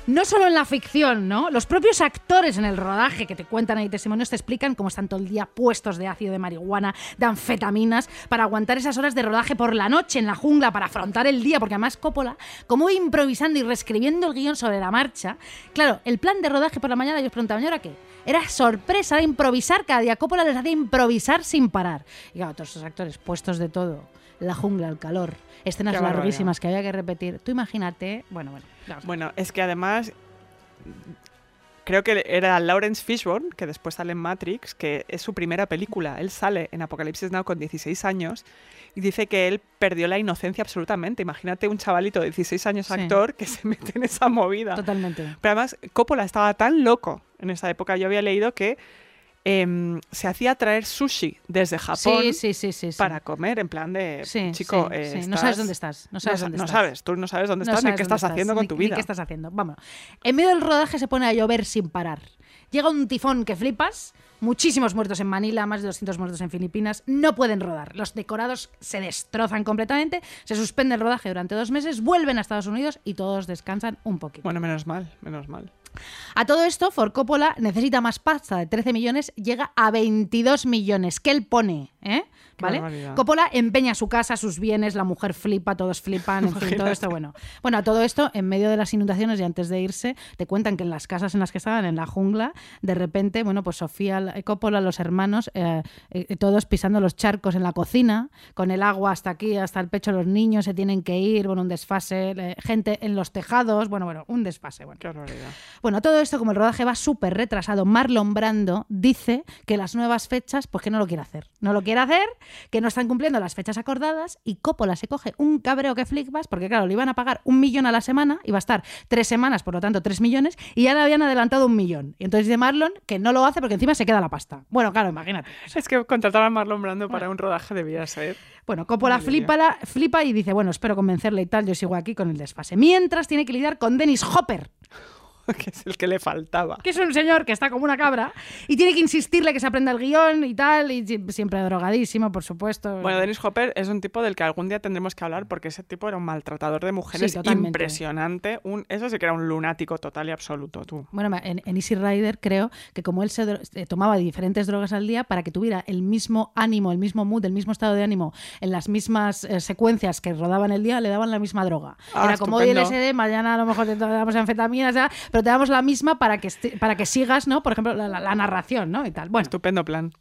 no solo en la ficción, ¿no? Los propios actores en el rodaje que te cuentan ahí testimonios te explican cómo están todo el día puestos de ácido de marihuana, de anfetaminas, para aguantar esas horas de rodaje por la noche en la jungla, para afrontar el día, porque además Coppola, como improvisando y reescribiendo el guion sobre la marcha, claro, el plan de rodaje por la mañana, ellos preguntaban, ¿y ahora qué? Era sorpresa, era improvisar cada día. Coppola les hacía improvisar sin parar. Y claro, todos esos actores puestos de todo. La jungla, el calor, escenas larguísimas que había que repetir. Tú imagínate, bueno, bueno. Bueno, es que además creo que era Lawrence Fishburne, que después sale en Matrix, que es su primera película. Él sale en Apocalipsis Now con 16 años y dice que él perdió la inocencia absolutamente. Imagínate un chavalito de 16 años Sí. actor que se mete en esa movida. Totalmente. Pero además, Coppola estaba tan loco en esa época. Yo había leído que em, se hacía traer sushi desde Japón Sí, sí, sí, sí. sí. para comer, en plan de, Sí, chico, eh. No estás- sabes dónde estás. No sabes dónde no estás. sabes, tú no sabes dónde No estás ni sabes qué dónde estás haciendo con ni- tu ni vida. qué estás haciendo. Vamos. En medio del rodaje se pone a llover sin parar. Llega un tifón que flipas. Muchísimos muertos en Manila, más de 200 muertos en Filipinas. No pueden rodar. Los decorados se destrozan completamente. Se suspende el rodaje durante dos meses. Vuelven a Estados Unidos y todos descansan un poquito. Bueno, menos mal, menos mal. A todo esto, Ford Coppola necesita más pasta de 13 millones, llega a 22 millones. que él pone? ¿Eh? ¿Vale? barbaridad. Coppola empeña su casa, sus bienes, la mujer flipa, todos flipan, en fin, todo esto, bueno. Bueno, a todo esto, en medio de las inundaciones y antes de irse, te cuentan que en las casas en las que estaban, en la jungla, de repente, bueno, pues Sofía Coppola, los hermanos, eh, eh, todos pisando los charcos en la cocina, con el agua hasta aquí, hasta el pecho, los niños se tienen que ir, bueno, un desfase, eh, gente en los tejados, bueno, bueno, un desfase, bueno. Qué. Bueno, todo esto, como el rodaje va súper retrasado, Marlon Brando dice que las nuevas fechas, pues que no lo quiere hacer. No lo quiere hacer, que no están cumpliendo las fechas acordadas y Coppola se coge un cabreo que flipas, porque claro, le iban a pagar un millón a la semana, iba a estar tres semanas, por lo tanto tres millones, y ya le habían adelantado un millón. Y entonces dice Marlon que no lo hace porque encima se queda la pasta. Bueno, claro, imagínate. Es que contratar a Marlon Brando para un rodaje debía ser. Bueno, Coppola flipa, la- flipa y dice, bueno, espero convencerle y tal, yo sigo aquí con el desfase. Mientras tiene que lidiar con Dennis Hopper, que es el que le faltaba. que es un señor que está como una cabra y tiene que insistirle que se aprenda el guion y tal, y si- siempre drogadísimo, por supuesto. Bueno, Dennis Hopper es un tipo del que algún día tendremos que hablar porque ese tipo era un maltratador de mujeres Sí, impresionante. Un, eso sí que era un lunático total y absoluto, tú. Bueno, en, en Easy Rider creo que como él se eh, tomaba diferentes drogas al día para que tuviera el mismo ánimo, el mismo mood, el mismo estado de ánimo en las mismas eh, secuencias que rodaban el día, le daban la misma droga. Ah, Era como hoy estupendo. LSD, mañana a lo mejor te damos anfetaminas, ya, pero te damos la misma para que, para que sigas, ¿no? Por ejemplo, la, la- la narración, ¿no? Y tal. Bueno, Estupendo plan.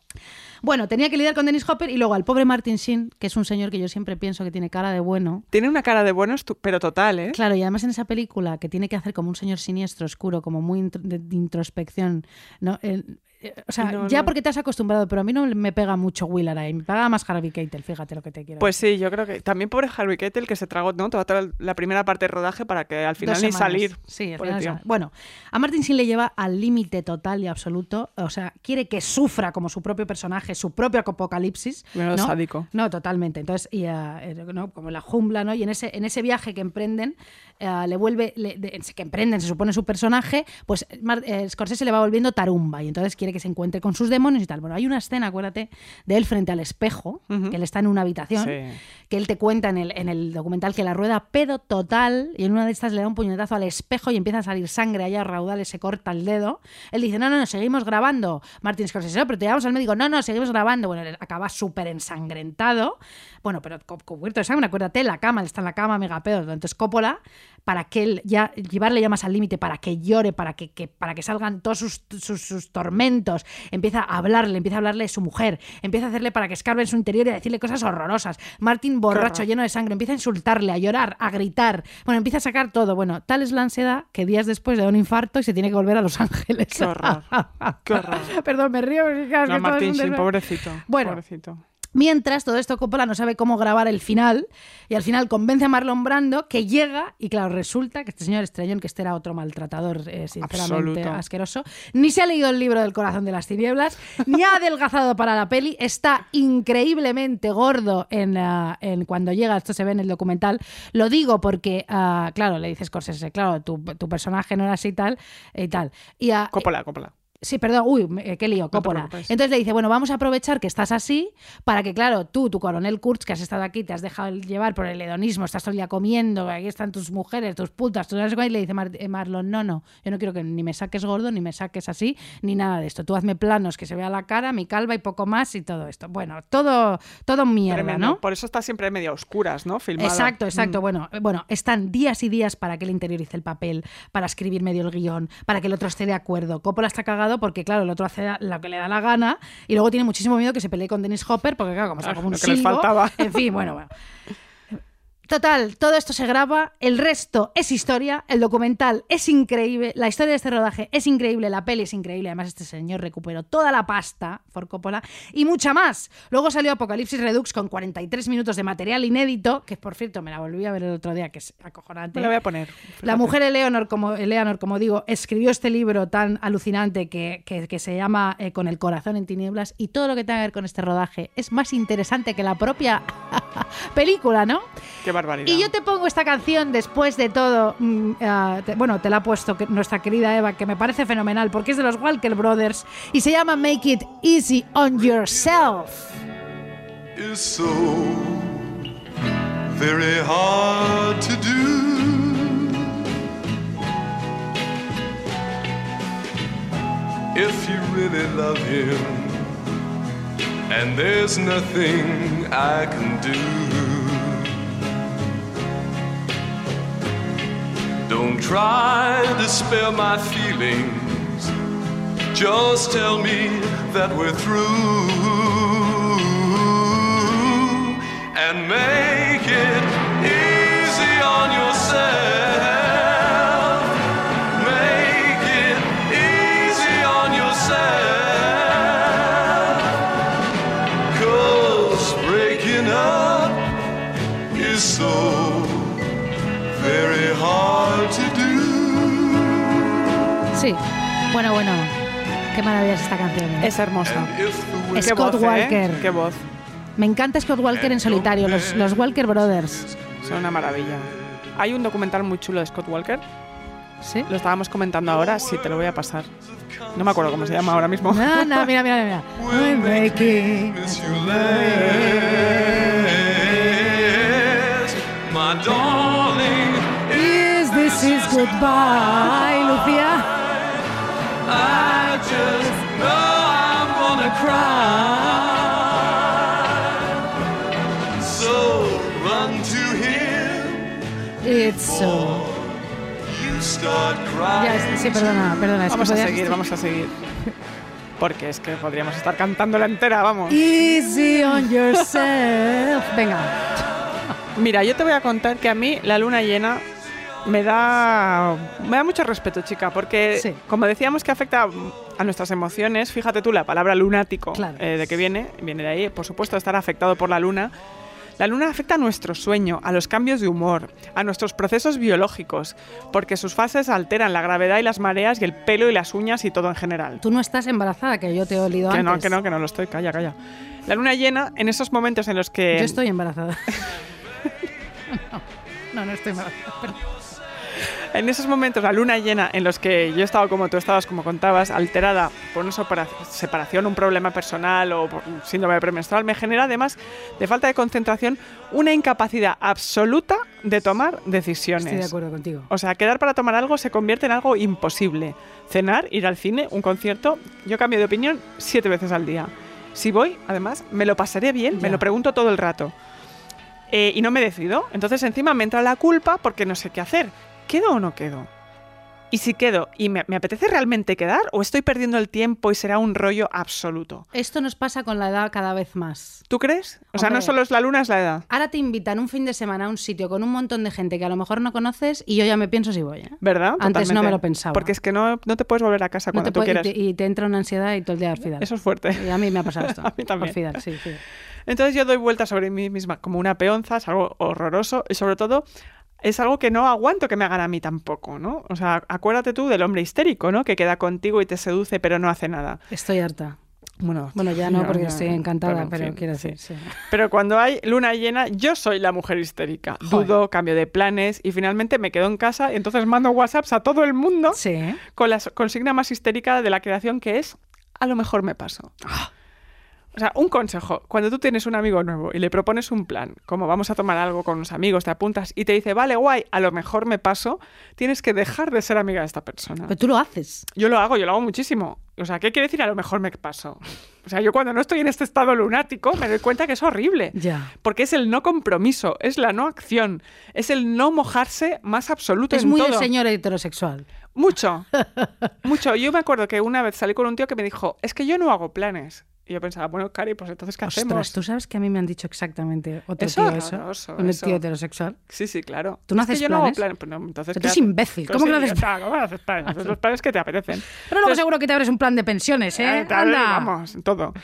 bueno, tenía que lidiar con Dennis Hopper y luego al pobre Martin Sheen, que es un señor que yo siempre pienso que tiene cara de bueno. Tiene una cara de bueno, pero total, ¿eh? Claro, y además en esa película que tiene que hacer como un señor siniestro, oscuro, como muy de, de introspección, ¿no? El- o sea, No, ya no. porque te has acostumbrado, pero a mí no me pega mucho Will Arnett, me pega más Harvey Keitel, fíjate lo que te quiero Pues sí, yo creo que también pobre Harvey Keitel que se tragó ¿no? toda, toda la primera parte de rodaje para que al final ni salir. Sí, al final sal- Bueno, a Martin Sheen le lleva al límite total y absoluto. O sea, quiere que sufra como su propio personaje, su propio apocalipsis. Menudo ¿no? sádico. No, totalmente. Entonces, y, eh, ¿no? como la jungla, ¿no? Y en ese, en ese viaje que emprenden, eh, le vuelve, le- de- que emprenden, se supone su personaje, pues Mar- eh, Scorsese le va volviendo tarumba y entonces quiere que se encuentre con sus demonios y tal. Bueno, hay una escena, acuérdate, de él frente al espejo, que él está en una habitación Sí. que él te cuenta en el, en el documental que la rueda pedo total y en una de estas le da un puñetazo al espejo y empieza a salir sangre allá a raudales, se corta el dedo. Él dice, no, no, no, seguimos grabando. Martin Scorsese, "No, pero te llevamos al médico, no, no, seguimos grabando. Bueno, él acaba súper ensangrentado. Bueno, pero cu- cubierto de sangre, acuérdate, la cama, él está en la cama, mega pedo. Entonces Coppola, para que él ya, llevarle ya más al límite, para que llore, para que, que- para que salgan todos sus, sus- sus tormentos, empieza a hablarle, empieza a hablarle de su mujer, empieza a hacerle para que escarbe en su interior y a decirle cosas horrorosas. Martin borracho, lleno de sangre, empieza a insultarle, a llorar, a gritar. Bueno, empieza a sacar todo. Bueno, tal es la ansiedad que días después le da un infarto y se tiene que volver a Los Ángeles. Qué horror. Qué horror. Perdón, me río. porque, claro, es No, que Martín desastre. pobrecito. Bueno. pobrecito. Mientras todo esto Coppola no sabe cómo grabar el final y al final convence a Marlon Brando que llega y claro, resulta que este señor Estrellón, que este era otro maltratador eh, sinceramente Absoluto. asqueroso, ni se ha leído el libro del corazón de las tinieblas, ni ha adelgazado para la peli, está increíblemente gordo en, en cuando llega, esto se ve en el documental, lo digo porque, ah, claro, le dices Scorsese, claro, tu, tu personaje no era así tal y tal. Y, ah, Coppola, Coppola. Sí, perdón, uy, me- qué lío, Coppola. Entonces le dice, bueno, vamos a aprovechar que estás así para que, claro, tú, tu coronel Kurtz, que has estado aquí, te has dejado llevar por el hedonismo, estás todo el día comiendo, aquí están tus mujeres, tus putas, sé cuál", y le dice Mar- eh, Marlon, no, no, yo no quiero que ni me saques gordo, ni me saques así, ni nada de esto. Tú hazme planos que se vea la cara, mi calva y poco más y todo esto. Bueno, todo, todo mierda, Tremendo. ¿no? Por eso está siempre medio oscuras, ¿no? Filmada. Exacto, Mm. exacto. Bueno, eh, bueno, están días y días para que él interiorice el papel, para escribir medio el guion, para que el otro esté de acuerdo. Coppola está cagado porque, claro, el otro hace lo que le da la gana y luego tiene muchísimo miedo que se pelee con Dennis Hopper porque, claro, como está como un que les faltaba. En fin, bueno, bueno. Total, todo esto se graba, el resto es historia, el documental es increíble, la historia de este rodaje es increíble, la peli es increíble, además este señor recuperó toda la pasta, for Coppola, y mucha más. Luego salió Apocalipsis Redux con 43 minutos de material inédito, que por cierto me la volví a ver el otro día, que es acojonante. Me la voy a poner. La mujer Eleanor, como, Eleanor, como digo, escribió este libro tan alucinante que, que- que se llama eh, Con el corazón en tinieblas y todo lo que tenga que ver con este rodaje es más interesante que la propia película, ¿no? Qué barbaridad. Y yo te pongo esta canción después de todo. mm, te- bueno, te la ha puesto que- nuestra querida Eva, que me parece fenomenal porque es de los Walker Brothers y se llama Make It Easy on Yourself. is so very hard to do. If you really love him, and there's nothing I can do. Don't try to spare my feelings. Just tell me that we're through and make it Bueno, bueno. Qué maravilla es esta canción. ¿eh? Es hermosa. Qué Scott voz, ¿eh? Walker. Qué voz. Me encanta Scott Walker en solitario, los, los Walker Brothers. Son una maravilla. Hay un documental muy chulo de Scott Walker. ¿Sí? Lo estábamos comentando ahora. Sí, te lo voy a pasar. No me acuerdo cómo se llama ahora mismo. No, no, mira, mira, mira. My darling. Is this is goodbye, Lucía? I just know I'm gonna cry. So run to him, It's so. you start Ya, crying. es- sí, perdona, perdona. es Vamos a seguir, vamos a seguir. Porque es que podríamos estar cantando la entera, vamos. Easy on yourself. Venga. Mira, yo te voy a contar que a mí la luna llena me da me da mucho respeto, chica, porque Sí. como decíamos que afecta a nuestras emociones, fíjate tú la palabra lunático, Claro. eh, de qué viene, viene de ahí, por supuesto, estar afectado por la luna. La luna afecta a nuestro sueño, a los cambios de humor, a nuestros procesos biológicos, porque sus fases alteran la gravedad y las mareas y el pelo y las uñas y todo en general. Tú no estás embarazada, que yo te he olido Que antes. no, que no, que no lo estoy, calla, calla. La luna llena, en esos momentos en los que... Yo estoy embarazada. no, no, no estoy embarazada. perdón. En esos momentos, la luna llena, en los que yo he estado como tú estabas, como contabas, alterada por una separa- separación, un problema personal o por un síndrome premenstrual, me genera además de falta de concentración una incapacidad absoluta de tomar decisiones. Estoy de acuerdo contigo. O sea, quedar para tomar algo se convierte en algo imposible. Cenar, ir al cine, un concierto, yo cambio de opinión siete veces al día. Si voy, además, me lo pasaré bien, Ya. me lo pregunto todo el rato. Eh, y no me decido. Entonces encima me entra la culpa porque no sé qué hacer. ¿Quedo o no quedo? Y si quedo, ¿y me, me apetece realmente quedar o estoy perdiendo el tiempo y será un rollo absoluto? Esto nos pasa con la edad cada vez más. ¿Tú crees? O sea, no solo es la luna, es la edad. Ahora te invitan un fin de semana a un sitio con un montón de gente que a lo mejor no conoces y yo ya me pienso si voy. ¿eh? ¿Verdad? Antes no me lo pensaba. Porque es que no, no te puedes volver a casa No cuando tú y, quieras. te, y te entra una ansiedad y todo el día al. Eso es fuerte. Y a mí me ha pasado esto. A mí también. Al sí. Entonces yo doy vueltas sobre mí misma como una peonza, es algo horroroso y sobre todo es algo que no aguanto que me hagan a mí tampoco, ¿no? O sea, acuérdate tú del hombre histérico, ¿no? Que queda contigo y te seduce pero no hace nada. Estoy harta. Bueno, Bueno, ya no, porque estoy encantada, en pero quiero sí. decir, sí. Pero cuando hay luna llena, yo soy la mujer histérica. Joder. Dudo, cambio de planes y finalmente me quedo en casa y entonces mando WhatsApps a todo el mundo Sí. con la consigna más histérica de la creación que es a lo mejor me paso. Ah. O sea, un consejo, cuando tú tienes un amigo nuevo y le propones un plan, como vamos a tomar algo con unos amigos, te apuntas y te dice, vale, guay, a lo mejor me paso, tienes que dejar de ser amiga de esta persona. Pero tú lo haces. Yo lo hago, yo lo hago muchísimo. O sea, ¿qué quiere decir a lo mejor me paso? O sea, yo cuando no estoy en este estado lunático me doy cuenta que es horrible. Ya. Porque es el no compromiso, es la no acción, es el no mojarse más absoluto Es en muy todo. el señor heterosexual. Mucho, mucho. Yo me acuerdo que una vez salí con un tío que me dijo, es que yo no hago planes. Y yo pensaba, bueno, Cari, pues entonces, ¿qué Ostras, hacemos? tú sabes que a mí me han dicho exactamente otro Eso tío es eso. horroroso, Un eso. tío heterosexual. Sí, sí, claro. ¿Tú no Es que haces yo no planes? planes. Pues no, entonces, Pero ¿qué tú eres haces? imbécil. Pues ¿Cómo que no haces está, ¿Cómo haces planes? Haces los planes que te apetecen. Pero luego Entonces, seguro que te abres un plan de pensiones, ¿eh? Eh, tal, Anda. Vamos, todo.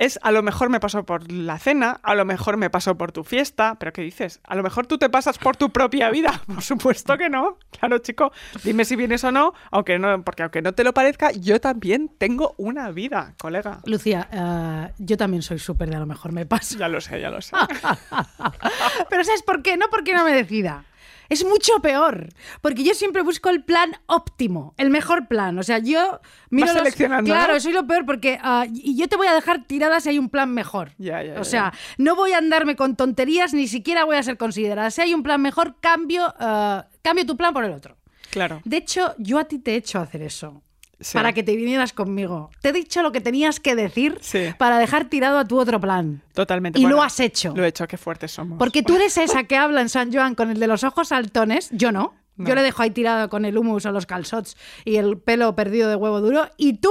Es a lo mejor me paso por la cena, a lo mejor me paso por tu fiesta, pero ¿qué dices? A lo mejor tú te pasas por tu propia vida. Por supuesto que no. Claro, chico, dime si vienes o no, aunque no, porque aunque no te lo parezca, yo también tengo una vida, colega. Lucía, eh, yo también soy súper de a lo mejor me paso. Ya lo sé, ya lo sé. Pero ¿sabes por qué? No porque no me decida. Es mucho peor, porque yo siempre busco el plan óptimo, el mejor plan. O sea, yo miro Vas los- seleccionando, Claro, ¿no? soy lo peor porque ah, y yo te voy a dejar tirada si hay un plan mejor. Ya, ya, o ya, sea, no voy a andarme con tonterías, ni siquiera voy a ser considerada. Si hay un plan mejor, cambio, ah, cambio tu plan por el otro. Claro. De hecho, yo a ti te he hecho hacer eso. Sí. Para que te vinieras conmigo. Te he dicho lo que tenías que decir Sí. para dejar tirado a tu otro plan. Totalmente. Y Bueno, lo has hecho. Lo he hecho, qué fuertes somos. Porque tú eres esa que habla en San Joan con el de los ojos saltones, yo no. No. Yo le dejo ahí tirado con el humus o los calzots y el pelo perdido de huevo duro. Y tú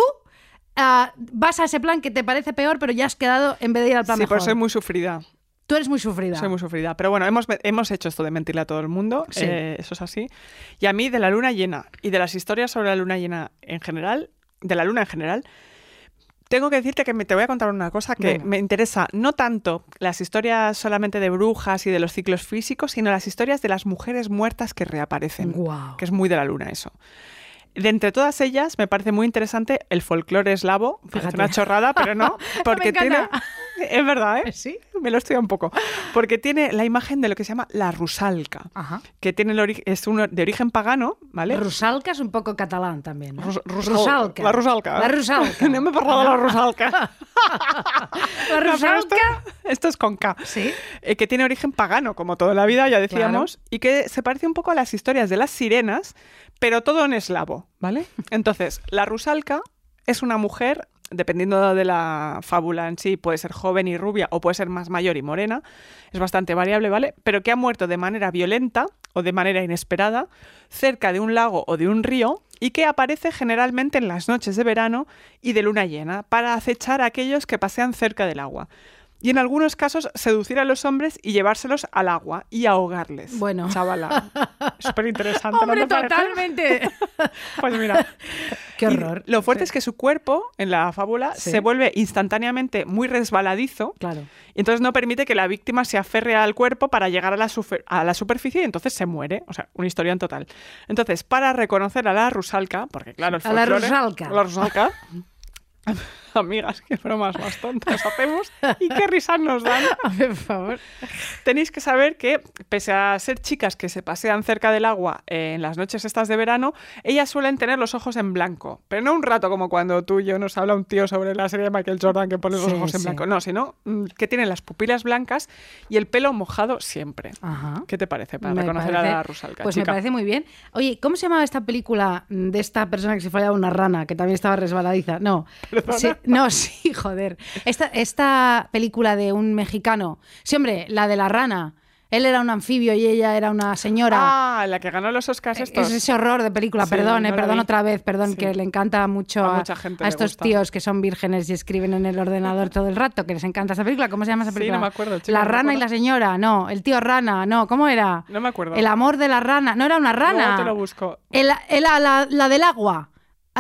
ah, vas a ese plan que te parece peor, pero ya has quedado en vez de ir al plan Sí, mejor. pero soy muy sufrida. Tú eres muy sufrida. Soy muy sufrida. Pero bueno, hemos, hemos hecho esto de mentirle a todo el mundo. Sí. eh, eso es así. Y a mí, de la luna llena y de las historias sobre la luna llena en general, de la luna en general, tengo que decirte que me, te voy a contar una cosa que Venga. me interesa no tanto las historias solamente de brujas y de los ciclos físicos, sino las historias de las mujeres muertas que reaparecen. Guau. Que es muy de la luna eso. De entre todas ellas, me parece muy interesante el folclore eslavo. Fíjate. una chorrada, pero no. Porque tiene. Es verdad, ¿eh? Sí. Me lo estoy un poco. Porque tiene la imagen de lo que se llama la rusalca, Ajá. que tiene el es uno de origen pagano, ¿vale? Rusalka es un poco catalán también. ¿no? Rus- rusal- Rusalka. La rusalca. La rusalka. no me he parado de la rusalca. La No, pero esto, rusalka. esto es con K. Sí. Eh, que tiene origen pagano, como toda la vida, ya decíamos, y que se parece un poco a las historias de las sirenas, pero todo en eslavo, ¿vale? Entonces, la rusalca es una mujer, dependiendo de la fábula en sí, puede ser joven y rubia o puede ser más mayor y morena, es bastante variable, ¿vale? Pero que ha muerto de manera violenta o de manera inesperada cerca de un lago o de un río y que aparece generalmente en las noches de verano y de luna llena para acechar a aquellos que pasean cerca del agua. Y en algunos casos seducir a los hombres y llevárselos al agua y ahogarles. Bueno. Chavala. Súper interesante. Hombre, totalmente. Pues mira. Qué Y horror. lo fuerte es que su cuerpo, en la fábula, Sí. se vuelve instantáneamente muy resbaladizo. Claro. Y entonces no permite que la víctima se aferre al cuerpo para llegar a la, a la superficie y entonces se muere. O sea, una historia en total. Entonces, para reconocer a la rusalca, porque claro, el A la rusalka. a La rusalca. Amigas, qué bromas más tontas hacemos y qué risas nos dan. Por favor. Tenéis que saber que, pese a ser chicas que se pasean cerca del agua eh, en las noches estas de verano, ellas suelen tener los ojos en blanco. Pero no un rato como cuando tú y yo nos habla un tío sobre la serie de Michael Jordan que pone los Sí, ojos en sí. blanco. No, sino mm, que tienen las pupilas blancas y el pelo mojado siempre. Ajá. ¿Qué te parece para Me reconocer parece- a la Rusalka? Pues chica? me parece muy bien. Oye, ¿cómo se llamaba esta película de esta persona que se fue a una rana, que también estaba resbaladiza? No. no, sí, joder. Esta, esta película de un mexicano. Sí, hombre, la de la rana. Él era un anfibio y ella era una señora. Ah, la que ganó los Oscars estos. Es ese horror de película, Sí, perdón, eh, no perdón vi. otra vez, perdón, Sí. que le encanta mucho A a, mucha gente a estos gusta. tíos que son vírgenes y escriben en el ordenador todo el rato, que les encanta esa película. ¿Cómo se llama esa Sí, película? no me acuerdo, chica, La no rana y la señora, no, el tío rana, no, ¿cómo era? No me acuerdo. El amor de la rana, no era una rana. Luego te lo busco. El- el- la, la- la del agua,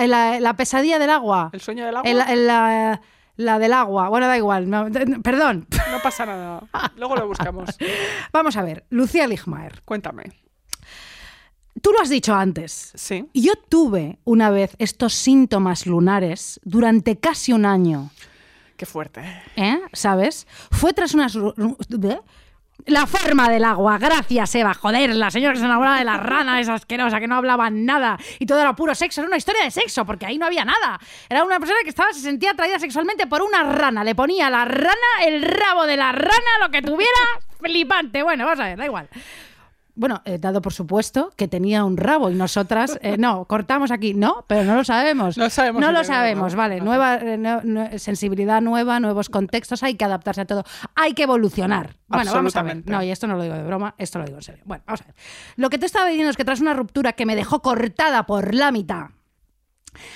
la, la pesadilla del agua. ¿El sueño del agua? El- el- la, la del agua, bueno, da igual, no, perdón. No pasa nada. Luego lo buscamos. Vamos a ver, Lucía Ligmaer. Cuéntame. Tú lo has dicho antes. Sí. Yo tuve una vez estos síntomas lunares durante casi un año. Qué fuerte. ¿Eh? ¿Sabes? Fue tras unas... La forma del agua, gracias Eva, joder, la señora que se enamoraba de la rana esa asquerosa que no hablaba nada y todo era puro sexo, era una historia de sexo porque ahí no había nada. Era una persona que estaba, se sentía atraída sexualmente por una rana, le ponía la rana el rabo de la rana, lo que tuviera, flipante. Bueno, vamos a ver, da igual. Bueno, eh, dado por supuesto que tenía un rabo y nosotras, eh, no, cortamos aquí, no, pero no lo sabemos. No sabemos No lo sabemos, vale. Nueva eh, no- sensibilidad nueva, nuevos contextos, hay que adaptarse a todo. Hay que evolucionar. Bueno, vamos a ver. No, y esto no lo digo de broma, esto lo digo en serio. Bueno, vamos a ver. Lo que te estaba diciendo es que tras una ruptura que me dejó cortada por la mitad,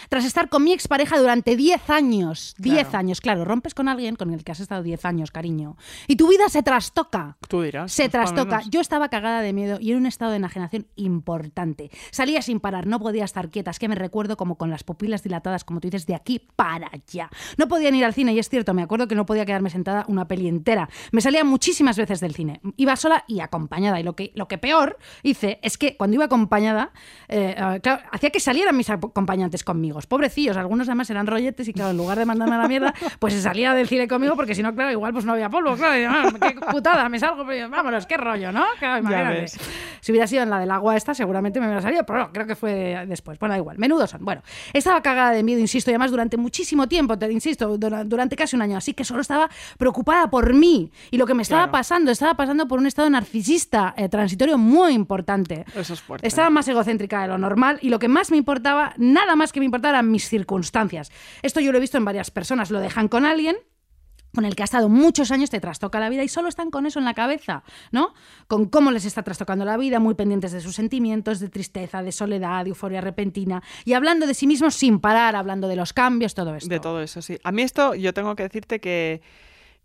tras estar con mi expareja durante 10 años, 10 Claro. años, claro, rompes con alguien con el que has estado 10 años, cariño, y tu vida se trastoca. Tú dirás. Se trastoca. Yo estaba cagada de miedo y en un estado de enajenación importante. Salía sin parar, no podía estar quieta. Es que me recuerdo como con las pupilas dilatadas, como tú dices, de aquí para allá. No podía ni ir al cine y es cierto, me acuerdo que no podía quedarme sentada una peli entera. Me salía muchísimas veces del cine. Iba sola y acompañada. Y lo que, lo que peor hice es que cuando iba acompañada, eh, eh, claro, hacía que salieran mis acompañantes conmigo. Pobrecillos, algunos además eran rolletes y claro, en lugar de mandarme a la mierda, pues se salía del cine conmigo porque si no, claro, igual pues no había polvo. Claro, y, ah, qué putada, me salgo, pero vámonos, qué rollo, ¿no? Claro, imagínate. Si hubiera sido en la del agua esta, seguramente me hubiera salido, pero no, creo que fue después. Bueno, da igual, menudos son. Bueno, estaba cagada de miedo, insisto, y además durante muchísimo tiempo, te insisto, dura- durante casi un año, así que solo estaba preocupada por mí y lo que me estaba Claro. pasando, estaba pasando por un estado narcisista eh, transitorio muy importante. Eso es fuerte. Estaba más egocéntrica de lo normal y lo que más me importaba, nada más que me importaba eran mis circunstancias. Esto yo lo he visto en varias personas, lo dejan con alguien con el que ha estado muchos años, te trastoca la vida y solo están con eso en la cabeza, ¿no? Con cómo les está trastocando la vida, muy pendientes de sus sentimientos, de tristeza, de soledad, de euforia repentina y hablando de sí mismos sin parar, hablando de los cambios, todo esto. De todo eso, sí. A mí esto, yo tengo que decirte que,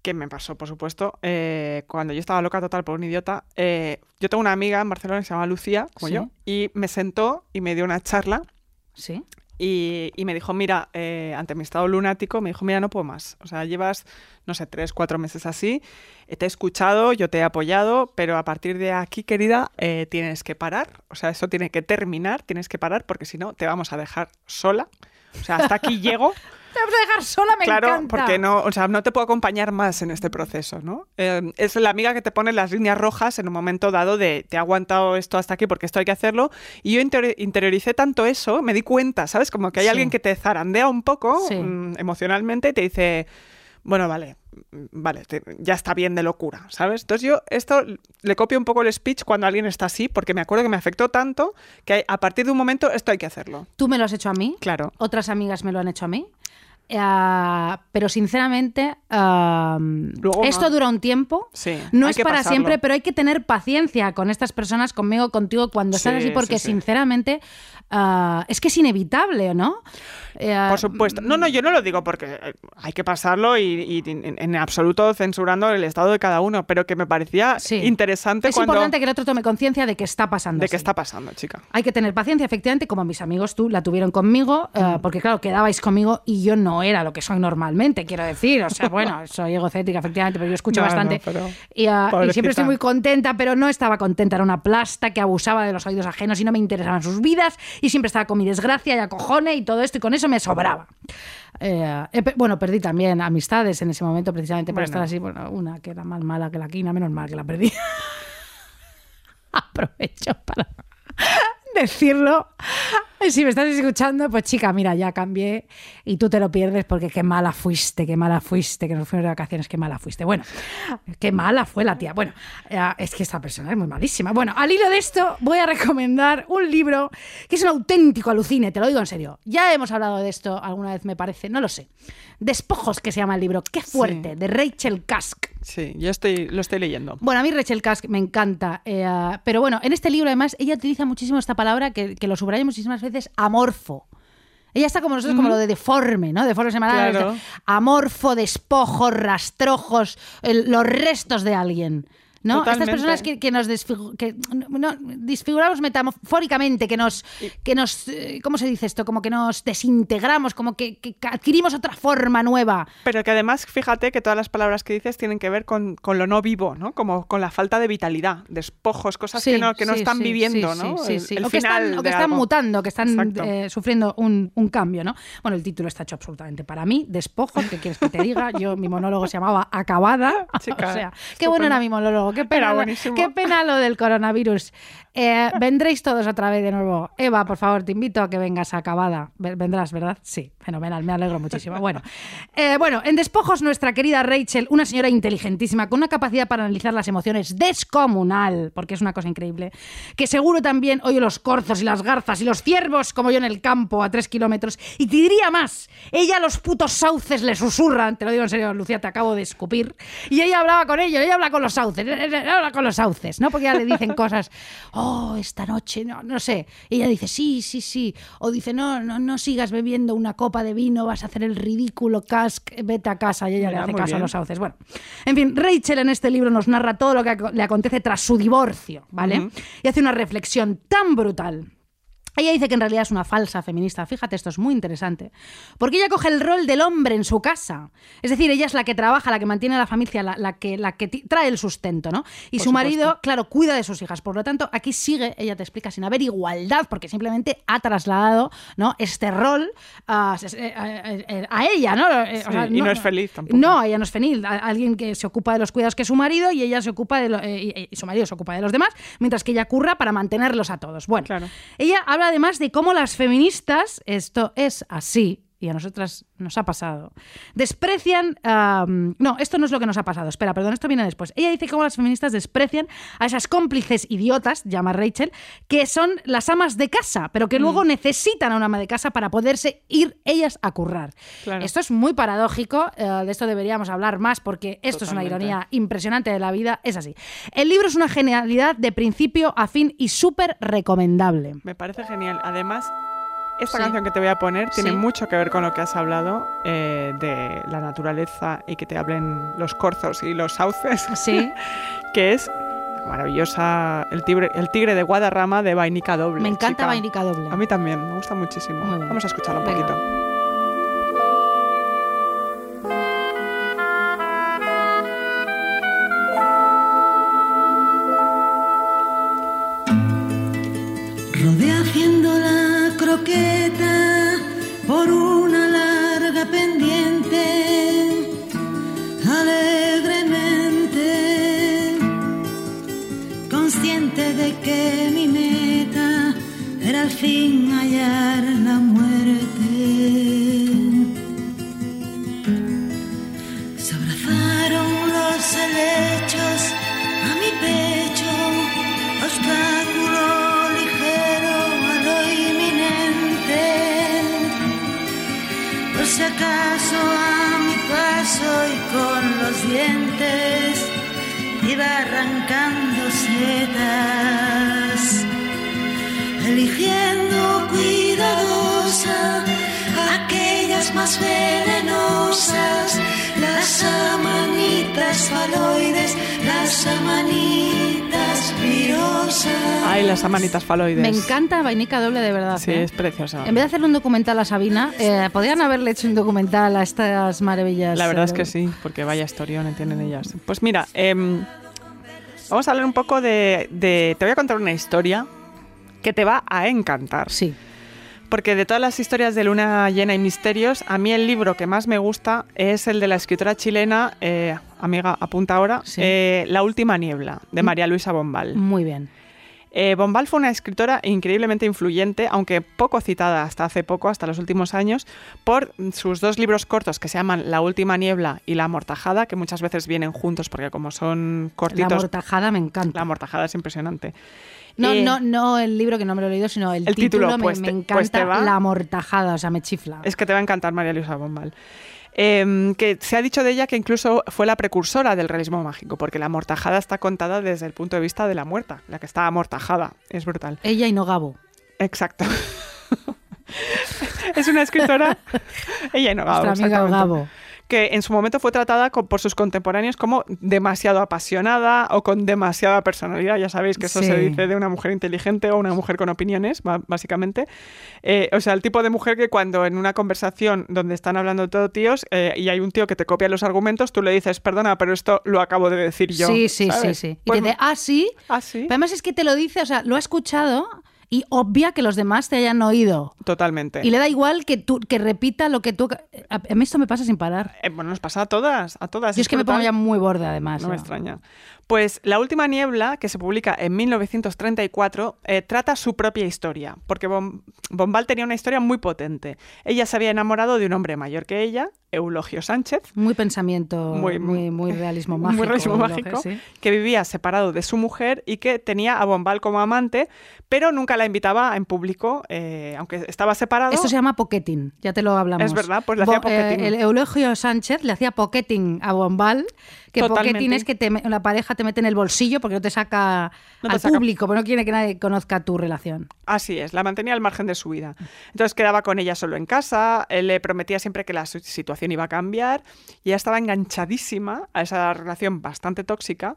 que me pasó, por supuesto, eh, cuando yo estaba loca total por un idiota. eh, yo tengo una amiga en Barcelona que se llama Lucía, como Sí. yo, y me sentó y me dio una charla Sí. Y, y me dijo, mira, eh, ante mi estado lunático, me dijo, mira, no puedo más. O sea, llevas, no sé, tres, cuatro meses así, eh, te he escuchado, yo te he apoyado, pero a partir de aquí, querida, eh, tienes que parar. O sea, eso tiene que terminar, tienes que parar, porque si no, te vamos a dejar sola. O sea, hasta aquí llego. Te vamos a dejar sola, me claro, encanta. porque no, o sea, no te puedo acompañar más en este proceso, ¿no? Eh, es la amiga que te pone las líneas rojas en un momento dado de te he aguantado esto hasta aquí porque esto hay que hacerlo. Y yo interior- interioricé tanto eso, me di cuenta, ¿sabes? Como que hay Sí. alguien que te zarandea un poco Sí. mm, emocionalmente y te dice, bueno, vale, mm, vale, te- ya está bien de locura, ¿sabes? Entonces yo esto le copio un poco el speech cuando alguien está así, porque me acuerdo que me afectó tanto que a partir de un momento esto hay que hacerlo. Tú me lo has hecho a mí. Claro. Otras amigas me lo han hecho a mí. Eh, pero sinceramente, Luego esto no. dura un tiempo. Sí, No es para pasarlo. siempre, pero hay que tener paciencia con estas personas, conmigo, contigo, cuando estás Sí, así, porque sí. sinceramente ah, es que es inevitable, ¿no? Eh, Por supuesto. No, no, yo no lo digo porque eh, hay que pasarlo y, y en, en absoluto censurando el estado de cada uno, pero que me parecía Sí. interesante Es cuando... importante que el otro tome conciencia de que está pasando. de así. está pasando, chica. Hay que tener paciencia, efectivamente, como mis amigos tú la tuvieron conmigo, eh, porque claro, quedabais conmigo y yo no era lo que soy normalmente, quiero decir. O sea, bueno, soy egocéntrica, efectivamente, pero yo escucho No, bastante. no, pero- y, ah, y siempre estoy muy contenta, pero no estaba contenta. Era una plasta que abusaba de los oídos ajenos y no me interesaban sus vidas y siempre estaba con mi desgracia y acojone y todo esto y con eso me sobraba. Eh, bueno, perdí también amistades en ese momento precisamente por Bueno. estar así. Bueno, una que era más mala que la quina, menos mal que la perdí. Aprovecho para decirlo. Si me estás escuchando, pues chica, mira, ya cambié y tú te lo pierdes porque qué mala fuiste, qué mala fuiste, que nos fuimos de vacaciones, qué mala fuiste. Bueno, qué mala fue la tía. Bueno, es que esta persona es muy malísima. Bueno, al hilo de esto voy a recomendar un libro que es un auténtico alucine, te lo digo en serio. Ya hemos hablado de esto alguna vez, me parece, no lo sé. Despojos, que se llama el libro. Qué fuerte, de Rachel Kask. Sí, yo estoy, lo estoy leyendo. Bueno, a mí Rachel Kask me encanta, eh, pero bueno, en este libro además ella utiliza muchísimo esta palabra que, que lo subraya muchísimas veces, amorfo. Ella está como nosotros, como lo de deforme, ¿no? Deforme semanal. Claro. Amorfo, despojos, rastrojos, el- los restos de alguien. ¿No? Estas personas que, que nos desfigu- que, no, disfiguramos metamóricamente, que nos, que nos, eh, ¿cómo se dice esto? Como que nos desintegramos, como que, que adquirimos otra forma nueva. Pero que además, fíjate que todas las palabras que dices tienen que ver con, con lo no vivo, ¿no? Como con la falta de vitalidad, despojos, cosas que no, que no sí, están sí, viviendo, ¿no? sí, El- sí. el o que final están, o que están algo. mutando, que están eh, sufriendo un, un cambio, ¿no? Bueno, el título está hecho absolutamente para mí, despojos, ¿qué quieres que te diga? Yo, mi monólogo se llamaba Acabada. Chica, o sea, qué bueno era mi monólogo, qué pena, lo- qué pena lo del coronavirus. Eh, vendréis todos otra vez de nuevo. Eva, por favor, te invito a que vengas Acabada. Ve- Vendrás, ¿verdad? Sí, fenomenal, me alegro muchísimo. Bueno, eh, bueno, en Despojos, nuestra querida Rachel, una señora inteligentísima, con una capacidad para analizar las emociones descomunal, porque es una cosa increíble, que seguro también oye los corzos y las garzas y los ciervos, como yo en el campo, a tres kilómetros. Y te diría más, ella a los putos sauces le susurran, te lo digo en serio, Lucía, te acabo de escupir, y ella hablaba con ellos, ella habla con los sauces, habla con los sauces, ¿no? Porque ya le dicen cosas, oh, esta noche, no, no sé. Y ella dice, sí, sí, sí. O dice, no, no, no sigas bebiendo una copa de vino, vas a hacer el ridículo, Cask, vete a casa. Y ella Mira, le hace caso a los sauces. Bueno, en fin, Rachel en este libro nos narra todo lo que le acontece tras su divorcio, ¿vale? Y hace una reflexión tan brutal. Ella dice que en realidad es una falsa feminista. Fíjate, esto es muy interesante. Porque ella coge el rol del hombre en su casa. Es decir, ella es la que trabaja, la que mantiene a la familia, la, la que, la que trae el sustento, ¿no? Y Por su marido, claro, cuida de sus hijas. Por lo tanto, aquí sigue, ella te explica, sin haber igualdad, porque simplemente ha trasladado ¿no? este rol a, a- a ella, ¿no? Eh, y no es feliz tampoco. No, ella no es feliz. Alguien que se ocupa de los cuidados que es su marido y ella se ocupa de lo- eh, y, y su marido se ocupa de los demás, mientras que ella curra para mantenerlos a todos. Bueno, Claro. ella habla además de cómo las feministas, esto es así, y a nosotras nos ha pasado, desprecian... no, esto no es lo que nos ha pasado, espera, perdón, esto viene después. Ella dice cómo las feministas desprecian a esas cómplices idiotas, llama Rachel, que son las amas de casa, pero que luego necesitan a una ama de casa para poderse ir ellas a currar. Claro. Esto es muy paradójico, eh, de esto deberíamos hablar más porque esto es una ironía impresionante de la vida, es así. El libro es una genialidad de principio a fin y súper recomendable. Me parece genial. Además, esta Sí. canción que te voy a poner tiene Sí. mucho que ver con lo que has hablado eh, de la naturaleza y que te hablen los corzos y los sauces, Sí, que es maravillosa El tigre, el tigre de Guadarrama de Vainica Doble. me encanta chica. Vainica Doble. A mí también, me gusta muchísimo. Muy bien. Vamos a escucharla un Venga. poquito. Rodé por una larga pendiente, alegremente, consciente de que mi meta era al fin dientes iba arrancando setas, eligiendo cuidadosa aquellas más venenosas, las amanitas faloides, las amanitas. Ay, las amanitas faloides. Me encanta Vainica Doble de verdad. Sí, ¿eh? es preciosa. En vez de hacerle un documental a Sabina, eh, podrían haberle hecho un documental a estas maravillas. La verdad es que sí, porque vaya historión entienden ellas. Pues mira, em, vamos a hablar un poco de, de- Te voy a contar una historia que te va a encantar. Sí. Porque de todas las historias de Luna Llena y Misterios, a mí el libro que más me gusta es el de la escritora chilena, eh, amiga, apunta ahora, Sí. eh, La Última Niebla, de Mm. María Luisa Bombal. Muy bien. Eh, Bombal fue una escritora increíblemente influyente, aunque poco citada hasta hace poco, hasta los últimos años, por sus dos libros cortos que se llaman La Última Niebla y La Amortajada, que muchas veces vienen juntos porque como son La cortitos, mortajada me encanta. la Amortajada es impresionante. No, Eh, no, no el libro que no me lo he leído, sino el, El título, me, pues me te- encanta pues va. la amortajada, o sea, me chifla. Es que te va a encantar María Luisa Bombal. Eh, que se ha dicho de ella que incluso fue la precursora del realismo mágico, porque la amortajada está contada desde el punto de vista de la muerta, la que está amortajada. Es brutal. Ella y no Gabo. Exacto. es una escritora. ella y no Gabo, Nuestra amiga. Gabo. Que en su momento fue tratada por sus contemporáneos como demasiado apasionada o con demasiada personalidad. Ya sabéis que eso se dice de una mujer inteligente o una mujer con opiniones, básicamente. Eh, o sea, el tipo de mujer que cuando en una conversación donde están hablando todo tíos eh, y hay un tío que te copia los argumentos, tú le dices, perdona, pero esto lo acabo de decir yo. sí, sí, sí, sí. Y Pues- te dice, ah, sí. Ah, sí. Pero además es que te lo dice, o sea, lo ha escuchado y obvia que los demás te hayan oído. Totalmente. Y le da igual que tú que repita lo que tú. A, mí esto me pasa sin parar. Eh, bueno, nos pasa a todas, a todas. Yo es que me pongo ya muy borde, además. No me yo. extraña. Pues La Última Niebla, que se publica en 1934, eh, trata su propia historia, porque Bom- Bombal tenía una historia muy potente. Ella se había enamorado de un hombre mayor que ella, Eulogio Sánchez, Muy pensamiento, muy, Muy- muy, realismo mágico. muy realismo mágico, que- sí. que vivía separado de su mujer y que tenía a Bombal como amante, pero nunca la invitaba en público, eh, aunque estaba separado. Esto se llama pocketing, ya te lo hablamos. Es verdad, pues le hacía Bo- eh, pocketing. el Eulogio Sánchez le hacía pocketing a Bombal, que Totalmente. pocketing es que te la pareja te mete en el bolsillo porque no te saca No te al saca. público, pero no quiere que nadie conozca tu relación. Así es, la mantenía al margen de su vida. Entonces quedaba con ella solo en casa, él le prometía siempre que la situación iba a cambiar y ella estaba enganchadísima a esa relación bastante tóxica.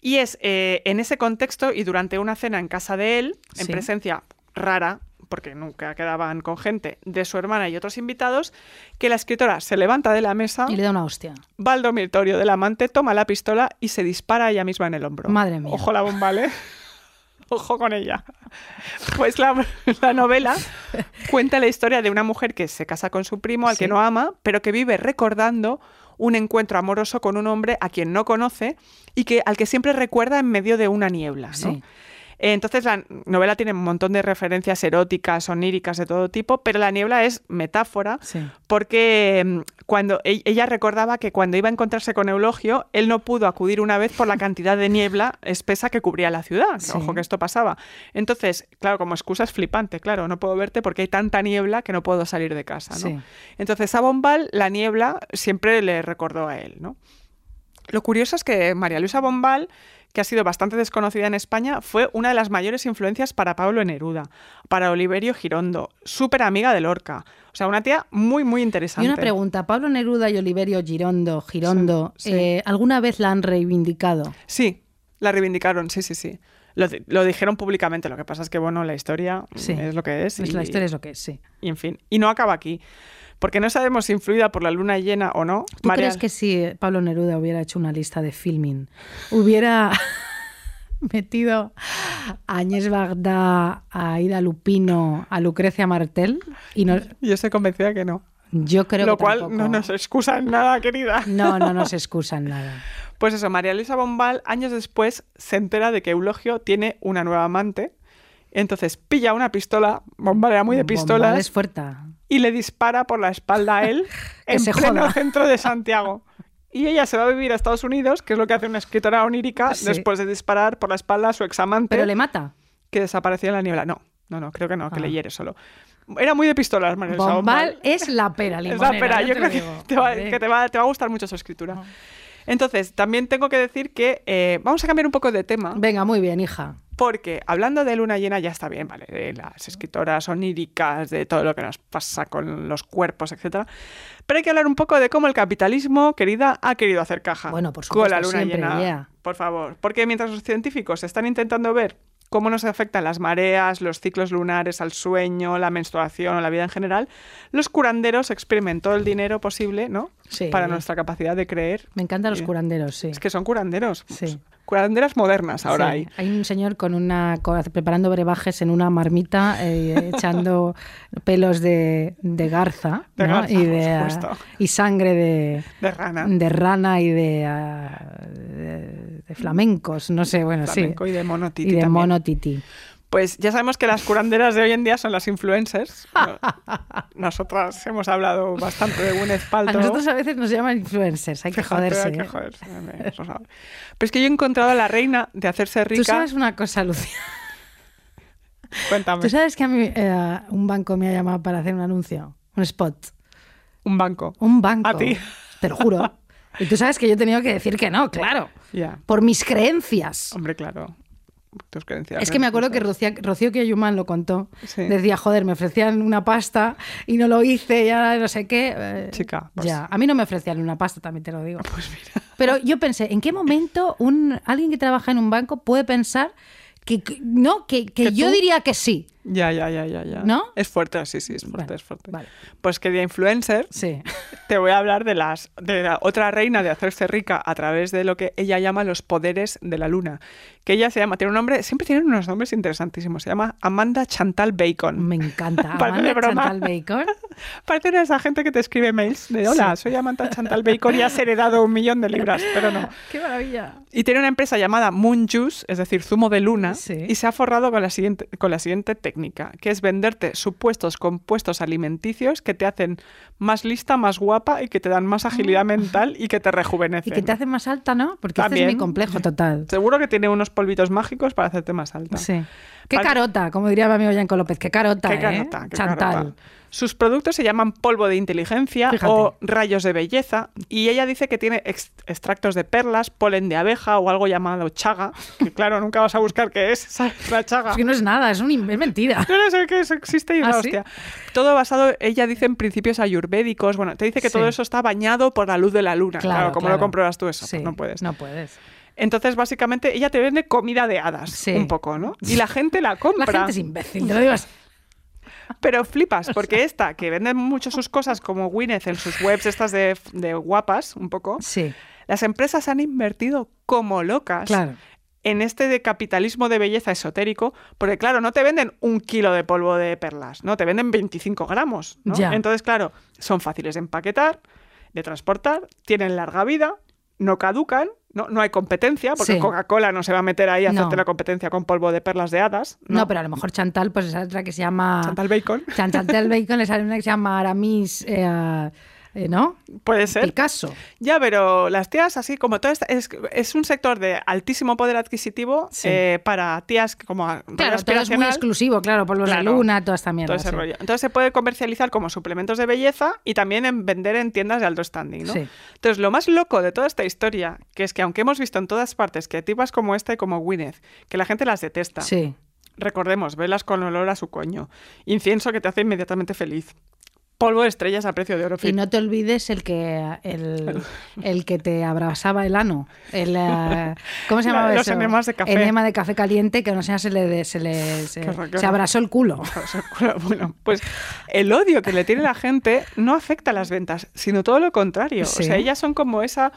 Y es eh, en ese contexto y durante una cena en casa de él, en Sí. presencia rara, porque nunca quedaban con gente, de su hermana y otros invitados, que la escritora se levanta de la mesa, Y le da una hostia. va al dormitorio del amante, toma la pistola y se dispara a ella misma en el hombro. Madre mía. Ojo la bomba, ¿eh? Ojo con ella. Pues la, la novela cuenta la historia de una mujer que se casa con su primo, al que no ama, pero que vive recordando un encuentro amoroso con un hombre a quien no conoce y que al que siempre recuerda en medio de una niebla. ¿no? Sí. Entonces la novela tiene un montón de referencias eróticas, oníricas de todo tipo, pero la niebla es metáfora Sí. porque mm, cuando e- ella recordaba que cuando iba a encontrarse con Eulogio, él no pudo acudir una vez por la cantidad de niebla espesa que cubría la ciudad. Sí. Ojo que esto pasaba. Entonces, claro, como excusa es flipante, claro, no puedo verte porque hay tanta niebla que no puedo salir de casa, ¿no? Sí. Entonces a Bombal la niebla siempre le recordó a él, ¿no? Lo curioso es que María Luisa Bombal, que ha sido bastante desconocida en España, fue una de las mayores influencias para Pablo Neruda, para Oliverio Girondo, súper amiga de Lorca. O sea, una tía muy, muy interesante. Y una pregunta, Pablo Neruda y Oliverio Girondo, Girondo, Sí, sí. eh, ¿alguna vez la han reivindicado? Sí, la reivindicaron, sí, sí, sí. Lo dijeron públicamente, lo que pasa es que, bueno, la historia Sí. es lo que es. Pues y- la historia es lo que es, sí. Y en fin, y no acaba aquí. Porque no sabemos si influida por la luna llena o no. ¿Tú María- crees que si Pablo Neruda hubiera hecho una lista de filming, hubiera metido a Agnès Bagdá, a Aida Lupino, a Lucrecia Martel? Y no, Yo estoy convencida que no. yo creo Lo que cual tampoco. no nos excusa en nada, querida. No, no nos excusan nada. Pues eso, María Luisa Bombal, años después, se entera de que Eulogio tiene una nueva amante. Entonces pilla una pistola, Bombal era muy de Bombal pistolas, es fuerte. Y le dispara por la espalda a él en se pleno joda. centro de Santiago. Y ella se va a vivir a Estados Unidos, que es lo que hace una escritora onírica, Sí. después de disparar por la espalda a su examante Pero le mata. que desapareció en la niebla. No, no, no, creo que no, que Ah. le hiere solo. Era muy de pistolas, Luisa Bombal es la pera es limonera. la pera. Yo creo que, te va, Hombre. que te, va, te va a gustar mucho su escritura. Entonces, también tengo que decir que eh, vamos a cambiar un poco de tema, Venga, muy bien, hija. Porque hablando de luna llena ya está bien, ¿vale? De las escritoras oníricas, de todo lo que nos pasa con los cuerpos, etcétera. Pero hay que hablar un poco de cómo el capitalismo, querida, ha querido hacer caja. Bueno, por Con la supuesto, luna siempre, llena. yeah. Por favor. Porque mientras los científicos están intentando ver cómo nos afectan las mareas, los ciclos lunares al sueño, la menstruación o la vida en general, los curanderos exprimen todo el dinero posible, ¿no? Sí. Para nuestra capacidad de creer. Me encantan los Sí. curanderos, sí. Es que son curanderos. Sí. Curanderas modernas ahora Sí, hay. un señor con una preparando brebajes en una marmita, eh, echando pelos de, de garza, De ¿no? garza, y, de, y sangre de, De rana. de rana y de, ah, de, de flamencos, no sé, bueno, Flamenco sí. y de mono titi y de también. Pues ya sabemos que las curanderas de hoy en día son las influencers. Nosotras hemos hablado bastante de Gwyneth A Paltrow. nosotros a veces nos llaman influencers, hay que Fíjate, joderse. hay que ¿eh? joderse. Pero es que yo he encontrado a la reina de hacerse rica. Tú sabes una cosa, Lucía. Cuéntame. Tú sabes que a mí eh, un banco me ha llamado para hacer un anuncio, un spot. Un banco. Un banco. A ti. Te lo juro. Y tú sabes que yo he tenido que decir que no, claro. Por mis creencias. Hombre, claro. Tus credenciales. Es que me acuerdo que. Rocío, Rocío lo contó. Sí. Decía, joder, me ofrecían una pasta y no lo hice, ya no sé qué. Eh, Chica, pues- Ya, a mí no me ofrecían una pasta, también te lo digo. Pues mira. Pero yo pensé, ¿en qué momento un, alguien que trabaja en un banco puede pensar que, que- no, que, que ¿Que yo tú? diría que sí? Ya, ya, ya, ya, ya. ¿No? Es fuerte, sí, sí, es fuerte, Bueno, es fuerte. vale. Pues querida influencer, Sí. te voy a hablar de las de la otra reina de hacerse rica a través de lo que ella llama los poderes de la luna. Que ella se llama, tiene un nombre, siempre tienen unos nombres interesantísimos. Se llama Amanda Chantal Bacon. Me encanta. Parece de Amanda broma. Chantal Bacon. Parece de esa gente que te escribe mails de hola, soy Amanda Chantal Bacon y has heredado un millón de libras, pero no. ¡Qué maravilla! Y tiene una empresa llamada Moon Juice, es decir, zumo de luna, Sí. y se ha forrado con la, siguiente, con la siguiente técnica, que es venderte supuestos compuestos alimenticios que te hacen más lista, más guapa y que te dan más agilidad mental y que te Ah. Y rejuvenecen. que te hace más alta, ¿no? Porque este es También. mi complejo total. Seguro que tiene unos polvitos mágicos para hacerte más alta. Sí. Qué carota, como diría mi amigo Yanko López. Qué carota, Qué ¿eh? carota, qué Chantal. carota. Sus productos se llaman polvo de inteligencia Fíjate. o rayos de belleza y ella dice que tiene ex- extractos de perlas, polen de abeja o algo llamado chaga, que claro, nunca vas a buscar qué es, ¿sabes? La chaga. Es que no es nada, es, un, es mentira. No sé qué existe y es ¿Ah, la sí? hostia. Todo basado, ella dice, en principios ayurvédicos. Bueno, te dice que Sí. todo eso está bañado por la luz de la luna. Claro, ¿cómo claro. lo compruebas tú eso? Sí, Pues no puedes. No puedes. Entonces, básicamente, ella te vende comida de hadas, Sí. un poco, ¿no? Y la gente la La compra. gente es imbécil, te lo así. Pero flipas, porque esta, que vende mucho sus cosas como Gwyneth en sus webs estas de, de guapas, un poco, Sí, las empresas han invertido como locas claro. en este de capitalismo de belleza esotérico, porque claro, no te venden un kilo de polvo de perlas, no, te venden 25 gramos. ¿no? Ya. Entonces, claro, son fáciles de empaquetar, de transportar, tienen larga vida, no caducan, no, no hay competencia, porque Sí. Coca-Cola no se va a meter ahí a No. hacerte la competencia con polvo de perlas de hadas. No. pero a lo mejor Chantal, pues esa otra que se llama... Chantal Bacon. Chan- Chantal Bacon sale una que se llama Aramis, eh, eh, ¿no? Puede ser. Picasso. Ya, pero las tías así como todo esta- es, es un sector de altísimo poder adquisitivo Sí. eh, para tías que como Claro, todo es muy exclusivo, claro, por los de Claro. luna, toda esta mierda. todo ese sí. rollo. Entonces se puede comercializar como suplementos de belleza y también en vender en tiendas de alto standing, ¿no? Sí. Entonces lo más loco de toda esta historia, que es que aunque hemos visto en todas partes que tipas como esta y como Gwyneth, que la gente las detesta, Sí. recordemos, velas con olor a su coño, incienso que te hace inmediatamente feliz, polvo de estrellas a precio de oro. Y no te olvides el que el, el que te abrazaba el ano. El, eh, ¿Cómo se La- llamaba los eso? enemas de café. Enema de café caliente que a una señora se le, se le se, se abrazó el culo. Bueno, pues el odio que le tiene la gente no afecta a las ventas, sino todo lo contrario. Sí. O sea, ellas son como esa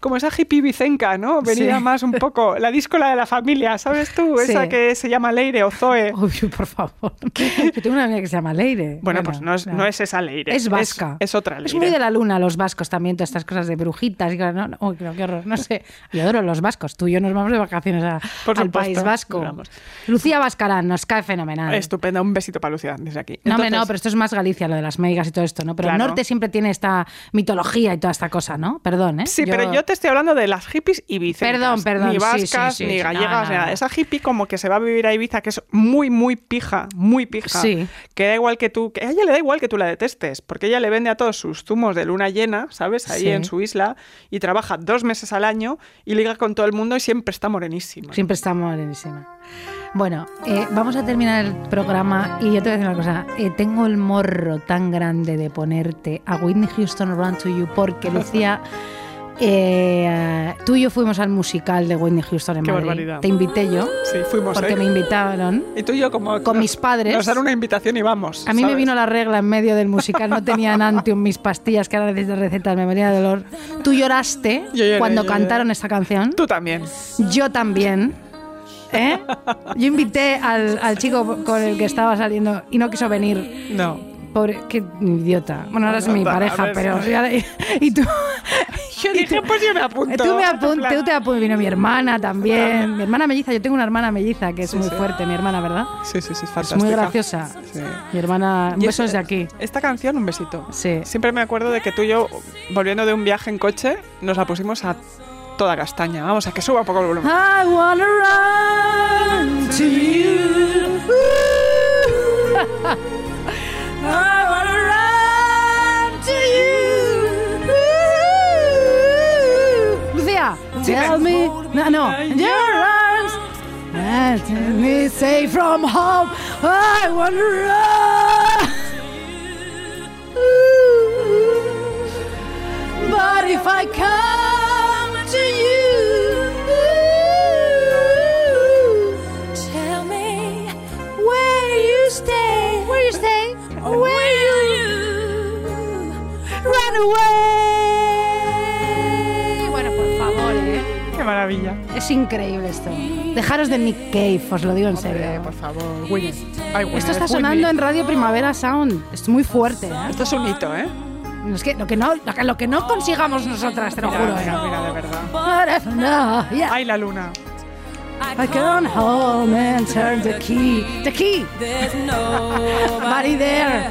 como esa hippie vicenca, ¿no? Venida Sí. más un poco, la díscola de la familia, ¿sabes tú? Esa Sí. que se llama Leire o Zoe. Uy, por favor. Yo tengo una amiga que se llama Leire. Bueno, pues no es, claro. no es esa Leire. Es vasca. Es, otra Leire. Es muy de la luna los vascos también, todas estas cosas de brujitas. Y, no, no, uy, no, qué horror. No sé. Yo adoro los vascos. Tú y yo nos vamos de vacaciones a- Por al supuesto, País Vasco. Lucía Vascarán nos cae fenomenal. Estupenda, un besito para Lucía desde aquí. No, hombre, no, Entonces, pero esto es más Galicia, lo de las meigas y todo esto, ¿no? Pero Claro. el norte siempre tiene esta mitología y toda esta cosa, ¿no? Perdón, ¿eh? Sí, pero yo te estoy hablando de las hippies ibicencas. Perdón, perdón, Ni vascas, sí, sí, ni gallegas, no, ni no, nada. Esa hippie como que se va a vivir a Ibiza, que es muy, muy pija, muy pija. Sí. Que da igual que tú, que a ella le da igual que tú la detestes, porque ella le vende a todos sus zumos de luna llena, ¿sabes? Ahí en su isla, y trabaja dos meses al año y liga con todo el mundo y siempre está morenísima. Siempre está morenísima. Bueno, eh, vamos a terminar el programa y yo te voy a decir una cosa. Eh, tengo el morro tan grande de ponerte a Whitney Houston Run to You porque Lucía, eh, tú y yo fuimos al musical de Whitney Houston en Qué Madrid. barbaridad. Te invité yo Sí, fuimos porque ¿eh? me invitaron. Y tú y yo como... con mis padres. Nos dan una invitación y vamos. A mí me ¿sabes? vino la regla en medio del musical, no tenía Nantium mis pastillas que ahora necesito recetas, me moría de dolor. Tú lloraste lloré, cuando cantaron esta canción. Tú también. Yo también. ¿Eh? Yo invité al, al chico con el que estaba saliendo y no quiso venir. No. Pobre, qué idiota. Bueno, ahora es mi pareja, pero. Y tú. Yo dije, pues yo me apunto. Tú me apuntas, tú te apuntas. Vino mi hermana también. Mi hermana melliza, yo tengo una hermana melliza que es Sí, muy sí. fuerte, mi hermana, ¿verdad? Sí, sí, sí, es muy graciosa. Sí. Mi hermana. Un Y beso es- desde aquí. Esta canción, un besito. Sí. Siempre me acuerdo de que tú y yo, volviendo de un viaje en coche, nos la pusimos a toda castaña. Vamos, a que suba un poco el volumen. I wanna run to you. tell me. No, no. Your arms. Take me safe from home. I want to run. But if I come Where you run away. Bueno, por favor, ¿eh? Qué maravilla. Es increíble esto. Dejaros de Nick Cave, os lo digo en serio. Eh, por favor, Winnie. Ay, Winnie, Esto está sonando en Radio Primavera Sound. Es muy fuerte, ¿eh? Esto es un hito, ¿eh? Es que lo que no, lo que, lo que no consigamos nosotras, te lo Mira, juro, mira, ¿eh? mira, de verdad. Ay, la luna. I gone home and turned the key. The key. There's nobody there.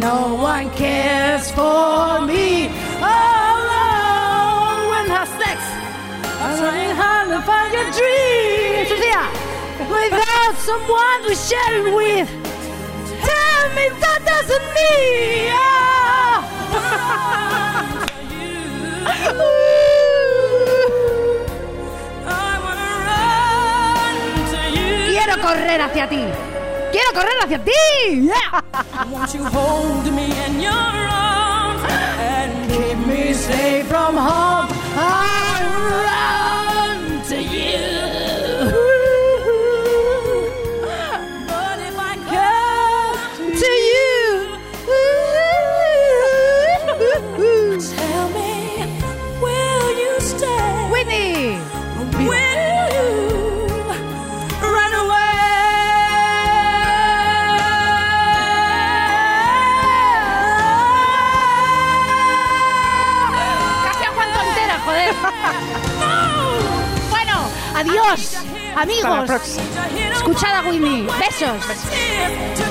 No one cares for me. Alone when I sex. I'm running hard to find your. Sofía, without someone to share it with. Tell me that doesn't mean. Ah. Quiero correr hacia ti. Quiero correr hacia ti. Adiós, amigos. Escuchad a Whitney. Besos. Away